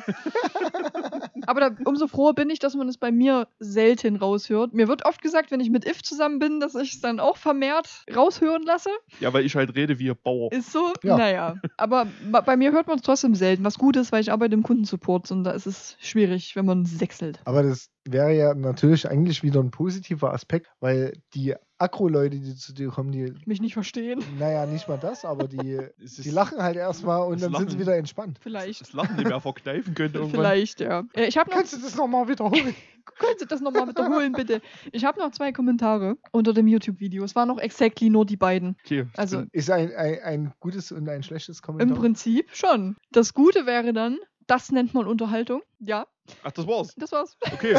Speaker 1: Aber da, umso froher bin ich, dass man es bei mir selten raushört. Mir wird oft gesagt, wenn ich mit If zusammen bin, dass ich es dann auch vermehrt raushören lasse.
Speaker 2: Ja, weil ich halt rede wie ein Bauer.
Speaker 1: Ist so,
Speaker 3: Ja.
Speaker 1: naja. Aber bei mir hört man es trotzdem selten. Was gut ist, weil ich arbeite im Kundensupport und da ist es schwierig, wenn man sechselt.
Speaker 3: Aber das wäre ja natürlich eigentlich wieder ein positiver Aspekt, weil die Akro-Leute, die zu dir kommen, die,
Speaker 1: Mich nicht verstehen.
Speaker 3: naja, nicht mal das, aber die, [LAUGHS] die lachen halt erstmal und dann sind sie
Speaker 2: Lachen-
Speaker 3: wieder entspannt.
Speaker 1: Vielleicht.
Speaker 2: Das Lachen nicht mehr verkneifen könnte [LAUGHS] irgendwann.
Speaker 1: Vielleicht, ja. Äh, Ich noch
Speaker 3: Kannst du das nochmal wiederholen? [LAUGHS]
Speaker 1: Könnt ihr das nochmal wiederholen, bitte? Ich habe noch zwei Kommentare unter dem YouTube-Video. Es waren noch exactly nur die beiden.
Speaker 2: Okay,
Speaker 1: Also
Speaker 3: Ist ein, ein, ein gutes und ein schlechtes
Speaker 1: im
Speaker 3: Kommentar.
Speaker 1: Prinzip schon. Das Gute wäre dann, das nennt man Unterhaltung. Ja,
Speaker 2: Ach, das war's.
Speaker 1: das war's.
Speaker 2: Okay.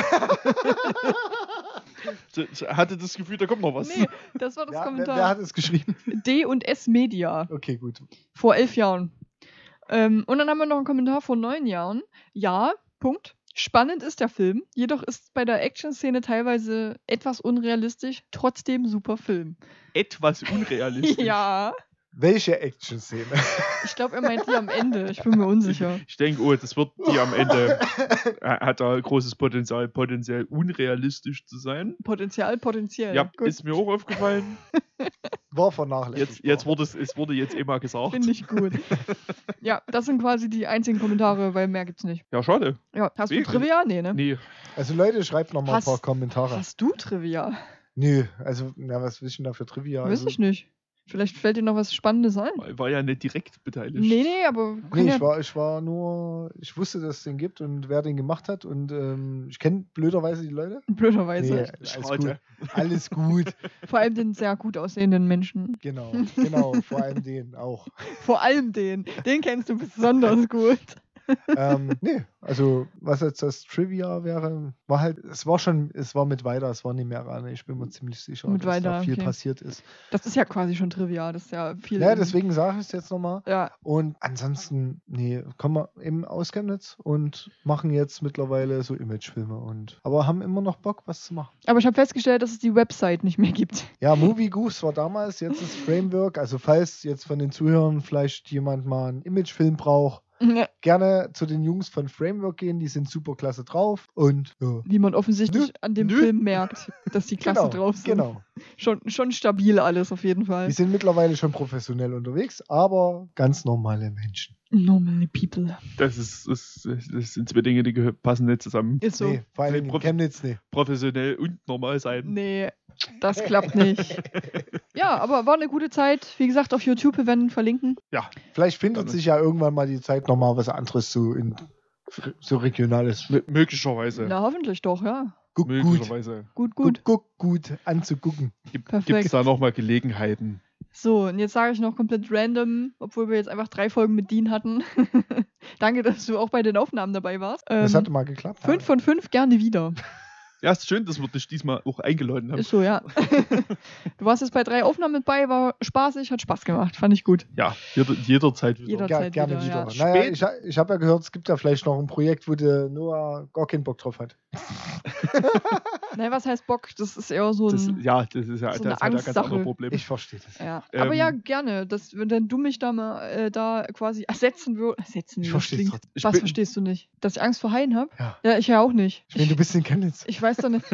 Speaker 2: Hatte das Gefühl, da kommt noch was.
Speaker 1: Nee, das war das
Speaker 3: ja, wer,
Speaker 1: Kommentar.
Speaker 3: wer hat es geschrieben?
Speaker 1: D und S Media.
Speaker 3: Okay, gut.
Speaker 1: Vor elf Jahren. Ähm, und dann haben wir noch einen Kommentar vor neun Jahren. Ja, Punkt. Spannend ist der Film, jedoch ist bei der Action-Szene teilweise etwas unrealistisch, trotzdem super Film.
Speaker 2: Etwas unrealistisch. [LAUGHS]
Speaker 1: Ja,
Speaker 3: Welche Action-Szene?
Speaker 1: ich glaube, er meint die am Ende. Ich bin mir unsicher.
Speaker 2: Ich denke, oh, das wird die am Ende. Er hat da großes Potenzial, potenziell unrealistisch zu sein.
Speaker 1: Potenzial, potenziell.
Speaker 2: Ja,
Speaker 1: Gut,
Speaker 2: ist mir auch aufgefallen.
Speaker 3: War vernachlässigt.
Speaker 2: Jetzt, jetzt wurde es, es wurde jetzt immer gesagt.
Speaker 1: finde ich gut. ja, das sind quasi die einzigen Kommentare, weil mehr gibt's nicht.
Speaker 2: Ja, schade.
Speaker 1: Ja, hast du
Speaker 2: Wirklich?
Speaker 1: Trivia? Nee, ne?
Speaker 2: Nee,
Speaker 3: Also Leute, schreibt nochmal ein
Speaker 1: Hast-
Speaker 3: paar Kommentare.
Speaker 1: Hast du Trivia?
Speaker 3: Nö, also, na, was will ich denn da für Trivia?
Speaker 1: Weiß
Speaker 3: Also,
Speaker 1: ich nicht. Vielleicht fällt dir noch was Spannendes ein.
Speaker 2: war, war ja nicht direkt beteiligt.
Speaker 1: Nee, nee, aber
Speaker 3: Nee,
Speaker 1: ja,
Speaker 3: ich war, ich war nur, ich wusste, dass es den gibt und wer den gemacht hat und ähm, ich kenne blöderweise die Leute.
Speaker 1: blöderweise.
Speaker 3: Nee, alles gut. Alles gut. [LAUGHS]
Speaker 1: Vor allem den sehr gut aussehenden Menschen.
Speaker 3: Genau, genau, vor allem den auch. [LAUGHS]
Speaker 1: Vor allem den. Den kennst du besonders [LAUGHS] gut.
Speaker 3: Ähm, nee, also was jetzt das Trivia wäre, war halt, es war schon, es war mit weiter, es war nicht mehr ran. Ich bin mir ziemlich sicher,
Speaker 1: Mit
Speaker 3: dass da
Speaker 1: weiter,
Speaker 3: viel
Speaker 1: okay.
Speaker 3: passiert ist.
Speaker 1: Das ist ja quasi schon Trivia. Das ist ja viel.
Speaker 3: Ja, deswegen sage ich es jetzt nochmal.
Speaker 1: Ja,
Speaker 3: Und ansonsten, nee, kommen wir eben aus Chemnitz und machen jetzt mittlerweile so Imagefilme und aber haben immer noch Bock, was zu machen.
Speaker 1: aber ich habe festgestellt, dass es die Website nicht mehr gibt.
Speaker 3: Ja, Movie Goose war damals, jetzt ist Framework. Also falls jetzt von den Zuhörern vielleicht jemand mal einen Imagefilm braucht,
Speaker 1: Ja,
Speaker 3: gerne zu den Jungs von Framework gehen, die sind super klasse drauf und ja.
Speaker 1: Wie man offensichtlich
Speaker 3: Nö,
Speaker 1: an dem
Speaker 2: nö.
Speaker 1: Film merkt, dass die klasse
Speaker 3: genau,
Speaker 1: drauf sind.
Speaker 3: Genau.
Speaker 1: Schon, schon stabil alles auf jeden Fall.
Speaker 3: Die sind mittlerweile schon professionell unterwegs, aber ganz normale Menschen.
Speaker 1: Normally people.
Speaker 2: Das, ist, das, das sind zwei Dinge, die passen nicht zusammen.
Speaker 1: Ist so.
Speaker 3: Nee, vor allem in
Speaker 2: Prof-
Speaker 3: Chemnitz, nee.
Speaker 2: Professionell und normal sein.
Speaker 1: Nee, das klappt nicht. [LAUGHS] Ja, aber war eine gute Zeit. Wie gesagt, auf YouTube, wir werden verlinken.
Speaker 2: Ja,
Speaker 3: Vielleicht findet
Speaker 2: Gerne.
Speaker 3: sich ja irgendwann mal die Zeit, nochmal was anderes zu in, so regionales.
Speaker 2: m- möglicherweise.
Speaker 1: Na, hoffentlich doch, ja.
Speaker 3: Guck, gut.
Speaker 2: möglicherweise.
Speaker 1: Gut, gut.
Speaker 3: Guck, guck, gut anzugucken.
Speaker 2: Gibt es da nochmal Gelegenheiten?
Speaker 1: So, und jetzt sage ich noch komplett random, obwohl wir jetzt einfach drei Folgen mit Dean hatten. [LAUGHS] Danke, dass du auch bei den Aufnahmen dabei warst.
Speaker 3: Das
Speaker 1: Ähm,
Speaker 3: hatte mal geklappt.
Speaker 1: fünf von fünf gerne wieder. [LAUGHS]
Speaker 2: Ja, ist schön, dass wir dich diesmal auch eingeladen haben.
Speaker 1: Ist so, ja. [LAUGHS] du warst jetzt bei drei Aufnahmen mit bei, war spaßig, hat Spaß gemacht. Fand ich gut.
Speaker 2: Ja, jeder, jederzeit wieder.
Speaker 1: Jeder-
Speaker 3: Ger
Speaker 1: wieder,
Speaker 3: wieder.
Speaker 1: ja.
Speaker 3: Naja, ich, ich habe ja gehört, es gibt ja vielleicht noch ein Projekt, wo der Noah gar keinen Bock drauf hat. [LAUGHS]
Speaker 1: Nein, was heißt Bock? Das ist eher so
Speaker 2: Das,
Speaker 1: ein.
Speaker 2: ja, das ist ja,
Speaker 1: so
Speaker 2: das
Speaker 1: eine
Speaker 2: hat ja ganz andere. Probleme.
Speaker 3: Ich verstehe das.
Speaker 1: ja.
Speaker 2: Ähm,
Speaker 1: Aber ja, gerne. Das, wenn du mich da mal äh, da quasi ersetzen würdest. Ersetzen,
Speaker 3: Ich
Speaker 1: das.
Speaker 2: Ich
Speaker 1: Was
Speaker 2: bin-
Speaker 1: verstehst du nicht? Dass ich Angst vor Haien habe?
Speaker 3: Ja.
Speaker 1: Ja, ich ja auch nicht.
Speaker 3: Ich meine, du bist in Chemnitz.
Speaker 1: Ich weiß doch nicht.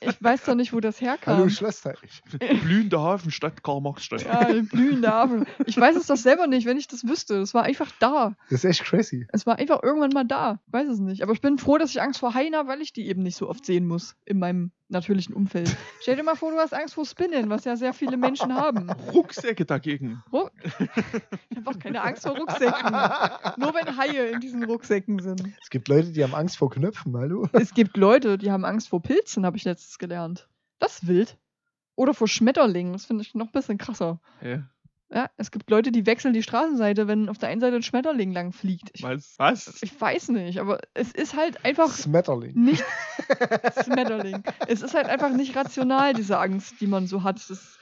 Speaker 1: Ich weiß doch nicht, wo das herkam.
Speaker 3: Hallo Schlossteich. [LAUGHS]
Speaker 2: Blühende Hafenstadt Karl-Marx-Stadt.
Speaker 1: ja, die blühende Hafen. Ich weiß es doch selber nicht, wenn ich das wüsste. Es war einfach da.
Speaker 3: Das ist echt crazy.
Speaker 1: Es war einfach irgendwann mal da. Ich weiß es nicht. Aber ich bin froh, dass ich Angst vor Haien habe, weil ich die eben nicht so oft sehen muss in meinem natürlichen Umfeld. Stell dir mal vor, du hast Angst vor Spinnen, was ja sehr viele Menschen haben. [LAUGHS]
Speaker 2: Rucksäcke dagegen.
Speaker 1: Ruck [LAUGHS] ich habe auch keine Angst vor Rucksäcken. Nur wenn Haie in diesen Rucksäcken sind.
Speaker 3: Es gibt Leute, die haben Angst vor Knöpfen, hallo?
Speaker 1: Es gibt Leute, die haben Angst vor Pilzen, habe ich letztens gelernt. Das ist wild. Oder vor Schmetterlingen, das finde ich noch ein bisschen krasser.
Speaker 2: Hä?
Speaker 1: Ja, es gibt Leute, die wechseln die Straßenseite, wenn auf der einen Seite ein Schmetterling lang fliegt. Ich,
Speaker 2: Was? Was?
Speaker 1: ich weiß nicht, aber es ist halt einfach
Speaker 3: Smetterling.
Speaker 1: nicht [LAUGHS] Schmetterling. Es ist halt einfach nicht rational, diese Angst, die man so hat. Das,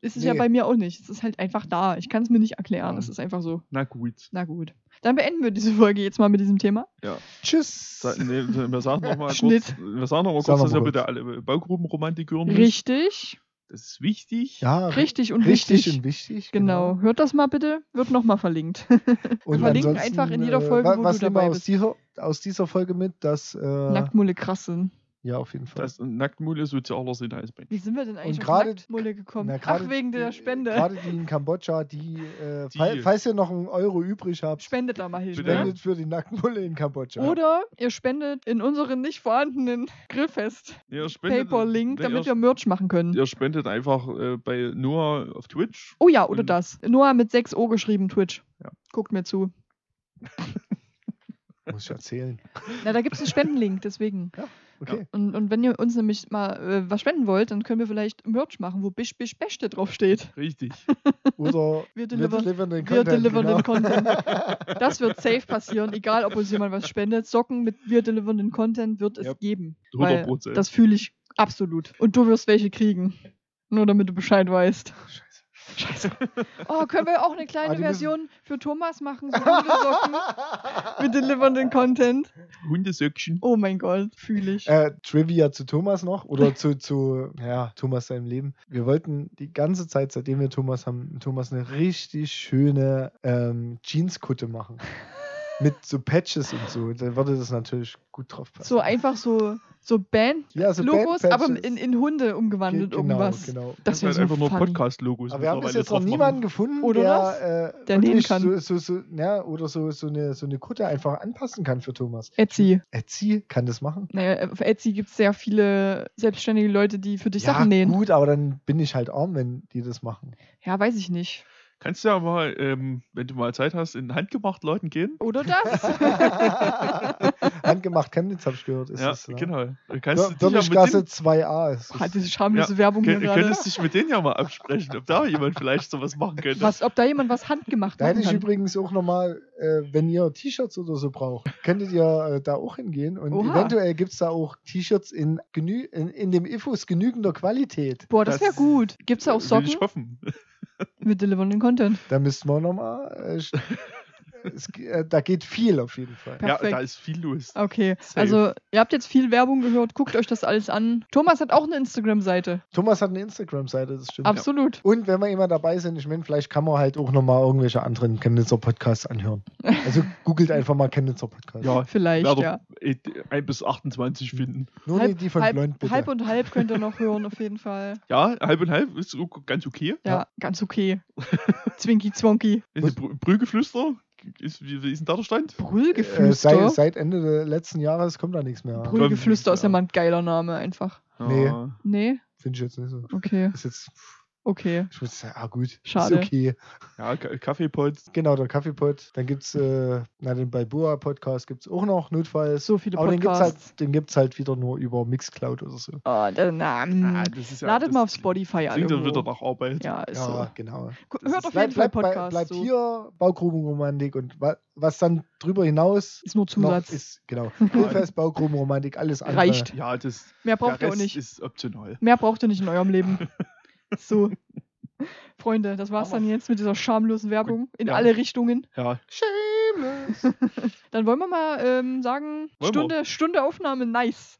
Speaker 1: Ist es ja
Speaker 3: Nee.
Speaker 1: bei mir auch nicht. Es ist halt einfach da. Ich kann es mir nicht erklären.
Speaker 2: Ja.
Speaker 1: Es ist einfach so.
Speaker 2: Na gut.
Speaker 1: Na gut. Dann beenden wir diese Folge jetzt mal mit diesem Thema.
Speaker 3: Tschüss.
Speaker 2: Sa nee, wir sagen nochmal kurz, wir sagen noch mal [LAUGHS] kurz,
Speaker 3: wir
Speaker 2: dass ihr
Speaker 3: mal
Speaker 2: bitte alle Baugrubenromantik hören müsst.
Speaker 1: Richtig,
Speaker 2: Das ist wichtig.
Speaker 3: Ja,
Speaker 1: richtig und
Speaker 3: richtig
Speaker 1: wichtig.
Speaker 3: und wichtig.
Speaker 1: Genau. Hört das mal bitte. Wird nochmal verlinkt. [LAUGHS]
Speaker 3: Und
Speaker 1: verlinken einfach in jeder
Speaker 3: äh,
Speaker 1: Folge,
Speaker 3: wa-
Speaker 1: wo
Speaker 3: was
Speaker 1: du dabei
Speaker 3: aus
Speaker 1: bist.
Speaker 3: dieser, aus dieser Folge mit? Dass, äh,
Speaker 1: Nacktmulle krass sind.
Speaker 3: Ja, auf jeden Fall.
Speaker 2: Das Nacktmule sozialer Sinn als Mensch.
Speaker 1: Wie sind wir denn eigentlich auf
Speaker 3: gerade-
Speaker 1: Nacktmulle gekommen?
Speaker 3: Na,
Speaker 1: Ach,
Speaker 3: gerade
Speaker 1: wegen der
Speaker 3: die-
Speaker 1: Spende.
Speaker 3: Gerade die in Kambodscha, die, äh, [LAUGHS]
Speaker 2: Die-
Speaker 3: fall- falls ihr noch einen Euro übrig habt,
Speaker 1: Spendet da mal hin.
Speaker 2: Bitte.
Speaker 1: Ne?
Speaker 3: spendet für die Nacktmulle in Kambodscha.
Speaker 1: Oder ihr spendet in unseren nicht vorhandenen [LAUGHS] Grillfest
Speaker 2: Ihr spendet,
Speaker 1: Paper-Link, damit
Speaker 2: ihr,
Speaker 1: wir Merch machen können.
Speaker 2: ihr spendet einfach äh, bei Noah auf Twitch.
Speaker 1: Oh ja, oder
Speaker 2: Und-
Speaker 1: das. Noah mit 6 O geschrieben, Twitch.
Speaker 2: Ja.
Speaker 1: Guckt mir zu. [LAUGHS]
Speaker 3: Muss ich erzählen.
Speaker 1: Na, da gibt es einen Spendenlink, deswegen.
Speaker 3: Okay.
Speaker 1: Und, und wenn ihr uns nämlich mal äh, was spenden wollt, dann können wir vielleicht Merch machen, wo Bisch Bisch Beste draufsteht.
Speaker 2: Richtig. [LAUGHS]
Speaker 3: Oder
Speaker 1: Wir delivern-
Speaker 3: delivern den
Speaker 1: Wir
Speaker 3: Content.
Speaker 1: delivern
Speaker 3: genau.
Speaker 1: den Content. [LAUGHS] Das wird safe passieren, egal ob uns jemand was spendet. Socken mit wir delivern den Content wird es
Speaker 2: Yep.
Speaker 1: geben. Weil
Speaker 2: 100%.
Speaker 1: Das fühle ich absolut. Und du wirst welche kriegen. Nur damit du Bescheid weißt.
Speaker 3: Scheiße. [LAUGHS]
Speaker 1: Oh, können wir auch eine kleine
Speaker 3: Ah,
Speaker 1: Version für Thomas machen? So Hundesocken. [LAUGHS] wir delivern den Content.
Speaker 2: Hundesöckchen.
Speaker 1: Oh mein Gott, fühle ich.
Speaker 3: Äh, Trivia zu Thomas noch oder zu, zu ja, Thomas seinem Leben. Wir wollten die ganze Zeit, seitdem wir Thomas haben, Thomas eine richtig schöne ähm, Jeanskutte machen. Mit so Patches und so. Da würde das natürlich gut drauf passen.
Speaker 1: So einfach so, so Band-Logos,
Speaker 3: ja, so
Speaker 1: aber in, in Hunde umgewandelt
Speaker 3: Ge- genau,
Speaker 1: irgendwas.
Speaker 3: Genau.
Speaker 1: Das wäre
Speaker 2: halt
Speaker 1: so
Speaker 2: einfach nur
Speaker 1: funny.
Speaker 2: Podcast-Logos.
Speaker 3: Aber wir haben bis jetzt noch niemanden gefunden,
Speaker 1: Oder
Speaker 3: der, äh,
Speaker 1: Der nähen kann.
Speaker 3: So, so, so, ja, oder so, so, eine, so eine Kutte einfach anpassen kann für Thomas.
Speaker 1: Etsy.
Speaker 3: Etsy kann das machen.
Speaker 1: Naja, auf Etsy gibt es sehr viele selbstständige Leute, die für dich
Speaker 3: ja,
Speaker 1: Sachen nähen.
Speaker 3: gut, aber dann bin ich halt arm, wenn die das machen.
Speaker 1: Ja, weiß ich nicht.
Speaker 2: Kannst du ja mal, ähm, wenn du mal Zeit hast, in handgemacht Leuten gehen?
Speaker 1: Oder das? [LAUGHS]
Speaker 3: Handgemacht Chemnitz, habe ich gehört. Ist
Speaker 2: ja,
Speaker 3: das, ne?
Speaker 2: genau. Du kannst
Speaker 3: Ja,
Speaker 2: dich ja mit
Speaker 3: Dörrlichgasse
Speaker 2: denen,
Speaker 3: 2a. Ist.
Speaker 1: Hat diese schamlose Werbung hier gerade.
Speaker 2: könntest dich mit denen ja mal absprechen, ob da jemand vielleicht sowas machen könnte.
Speaker 1: Was, ob da jemand was handgemacht
Speaker 3: Da hätte ich
Speaker 1: kann.
Speaker 3: übrigens auch nochmal, äh, wenn ihr T-Shirts oder so braucht, könntet ihr äh, da auch hingehen. Und
Speaker 1: Oha.
Speaker 3: eventuell gibt es da auch T-Shirts in, genü in, in dem IFUS genügender Qualität.
Speaker 1: Boah, das wäre
Speaker 2: Das
Speaker 1: gut. Gibt's da auch
Speaker 2: Will
Speaker 1: Socken?
Speaker 2: ich hoffen.
Speaker 1: Wir delivern den Content.
Speaker 3: Da müssten wir nochmal. Äh, [LAUGHS] es, äh, da geht viel auf jeden Fall.
Speaker 2: Ja,
Speaker 1: Perfekt.
Speaker 2: da ist viel los.
Speaker 1: Okay,
Speaker 2: Safe.
Speaker 1: also ihr habt jetzt viel Werbung gehört, guckt euch das alles an. Thomas hat auch eine Instagram-Seite.
Speaker 3: Thomas hat eine Instagram-Seite, das stimmt.
Speaker 1: Absolut.
Speaker 3: Und wenn wir immer dabei sind, ich meine, vielleicht kann man halt auch nochmal irgendwelche anderen Chemnitzer Podcasts anhören. Also googelt einfach mal Chemnitzer Podcasts.
Speaker 2: Ja,
Speaker 1: Vielleicht,
Speaker 2: werde
Speaker 1: ja.
Speaker 2: 1 bis 28 finden.
Speaker 3: Nur
Speaker 1: halb,
Speaker 3: nicht die von
Speaker 1: halb,
Speaker 3: Blond, bitte.
Speaker 1: halb und halb könnt ihr noch hören, auf jeden Fall.
Speaker 2: Ja, halb und halb ist ganz okay.
Speaker 1: Ja,
Speaker 3: Ja.
Speaker 1: ganz okay. Zwinky Zwonky.
Speaker 2: Ist Brü Brügeflüster? Ist, wie, wie ist denn da der Stand?
Speaker 3: äh,
Speaker 1: Brüllgeflüster.
Speaker 3: seit, seit Ende des letzten Jahres kommt da nichts mehr.
Speaker 1: Brüllgeflüster ist ja mal ein geiler Name einfach.
Speaker 3: Nee.
Speaker 2: Ja.
Speaker 1: Nee?
Speaker 3: Finde ich jetzt nicht so.
Speaker 1: Okay,
Speaker 3: Ist jetzt,
Speaker 1: okay.
Speaker 3: ich würde sagen, ah gut,
Speaker 1: Schade.
Speaker 3: ist okay.
Speaker 2: Ja, Ka- Kaffeepot.
Speaker 3: Genau, der Kaffeepot. Dann gibt es, äh, na, den Balboa Podcast gibt es auch noch, notfalls.
Speaker 1: So viele
Speaker 3: Aber den gibt es
Speaker 1: Podcasts.
Speaker 3: halt, den gibt's halt wieder nur über Mixcloud oder so.
Speaker 1: Oh, der, na, mm.
Speaker 2: Ah, das ist ja,
Speaker 1: Ladet
Speaker 2: das
Speaker 1: mal auf Spotify an.
Speaker 2: Klingt dann wieder nach Arbeit.
Speaker 1: Ja, ist
Speaker 3: ja,
Speaker 1: so.
Speaker 3: genau.
Speaker 1: Hört
Speaker 2: ist-
Speaker 1: auf
Speaker 3: Bleib,
Speaker 1: jeden Fall Podcast.
Speaker 3: bleibt
Speaker 1: so.
Speaker 3: hier Baugrubenromantik und wa was dann drüber hinaus
Speaker 1: Ist nur
Speaker 3: noch
Speaker 1: Zusatz.
Speaker 3: ist, genau. [LAUGHS] Grillfest, Baugrubenromantik, alles andere.
Speaker 1: Reicht.
Speaker 2: Ja, das
Speaker 1: Mehr braucht ihr auch nicht.
Speaker 2: ist optional.
Speaker 1: Mehr braucht ihr nicht in eurem Leben. [LAUGHS] so. Freunde, das war's dann jetzt mit dieser schamlosen Werbung in
Speaker 2: Ja.
Speaker 1: alle Richtungen.
Speaker 2: Ja,
Speaker 3: Shameless. [LAUGHS]
Speaker 1: Dann wollen wir mal ähm, sagen,
Speaker 2: Wollen wir.
Speaker 1: Stunde, Stunde Aufnahme, nice.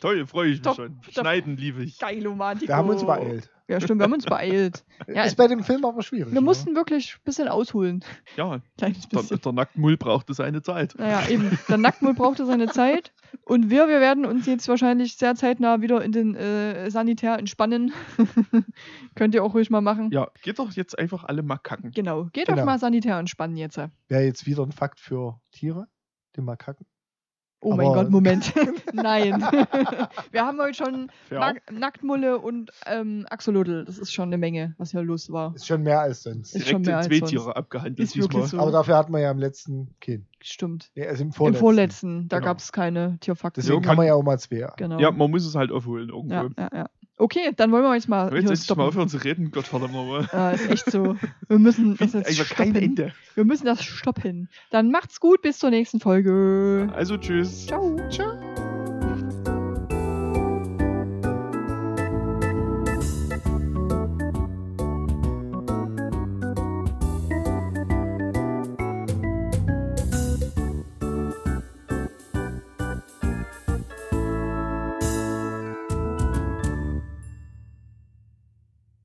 Speaker 2: toll, freue ich mich
Speaker 1: Doch,
Speaker 2: schon. Schneiden liebe ich.
Speaker 1: Geil, Romantik.
Speaker 3: Wir haben uns beeilt.
Speaker 1: Ja, stimmt, wir haben uns beeilt. [LAUGHS] Ja,
Speaker 3: ist bei dem Film aber schwierig.
Speaker 1: Wir
Speaker 3: ne?
Speaker 1: mussten wirklich ein bisschen ausholen.
Speaker 2: Ja, [LAUGHS]
Speaker 1: Kleines
Speaker 2: der,
Speaker 1: bisschen.
Speaker 2: der Nacktmull brauchte seine Zeit.
Speaker 1: Naja, eben. Der Nacktmull brauchte seine Zeit. Und wir, wir werden uns jetzt wahrscheinlich sehr zeitnah wieder in den äh, Sanitär entspannen. [LAUGHS] Könnt ihr auch ruhig mal machen.
Speaker 2: Ja, geht doch jetzt einfach alle mal kacken.
Speaker 1: Genau. Geht
Speaker 3: Genau.
Speaker 1: doch mal Sanitär entspannen jetzt.
Speaker 3: Wäre jetzt wieder ein Fakt für Tiere, den Makaken.
Speaker 1: Oh mein
Speaker 3: Aber-
Speaker 1: Gott, Moment. [LAUGHS] Nein. [LAUGHS] wir haben heute schon. Nack Nacktmulle und ähm, Axolotl. Das ist schon eine Menge, was hier los war.
Speaker 3: Ist schon mehr als sonst.
Speaker 1: Ist schon
Speaker 2: Direkt
Speaker 1: mehr als
Speaker 2: zwei
Speaker 1: sonst.
Speaker 2: Tiere abgehandelt
Speaker 1: Ist wirklich so.
Speaker 2: diesmal.
Speaker 3: Aber dafür hatten wir ja im letzten keinen.
Speaker 1: Stimmt.
Speaker 3: Nee, also im
Speaker 1: Im
Speaker 3: vorletzten.
Speaker 1: vorletzten, da
Speaker 3: Genau.
Speaker 1: gab es keine Tierfakten.
Speaker 3: Deswegen kann man ja auch mal zwei.
Speaker 1: Genau.
Speaker 2: Ja, man muss es halt aufholen irgendwo.
Speaker 1: ja, ja, ja. Okay, dann wollen wir jetzt mal
Speaker 2: Jetzt
Speaker 1: hier
Speaker 2: endlich mal
Speaker 1: stoppen.
Speaker 2: aufhören zu reden, Gottverdammt nochmal.
Speaker 1: Ja, [LAUGHS] ist echt so. Wir müssen das jetzt
Speaker 2: Einfach kein
Speaker 1: stoppen.
Speaker 2: Ende.
Speaker 1: Wir müssen das stoppen. Dann macht's gut, bis zur nächsten Folge.
Speaker 2: Also tschüss.
Speaker 1: Ciao.
Speaker 3: Ciao.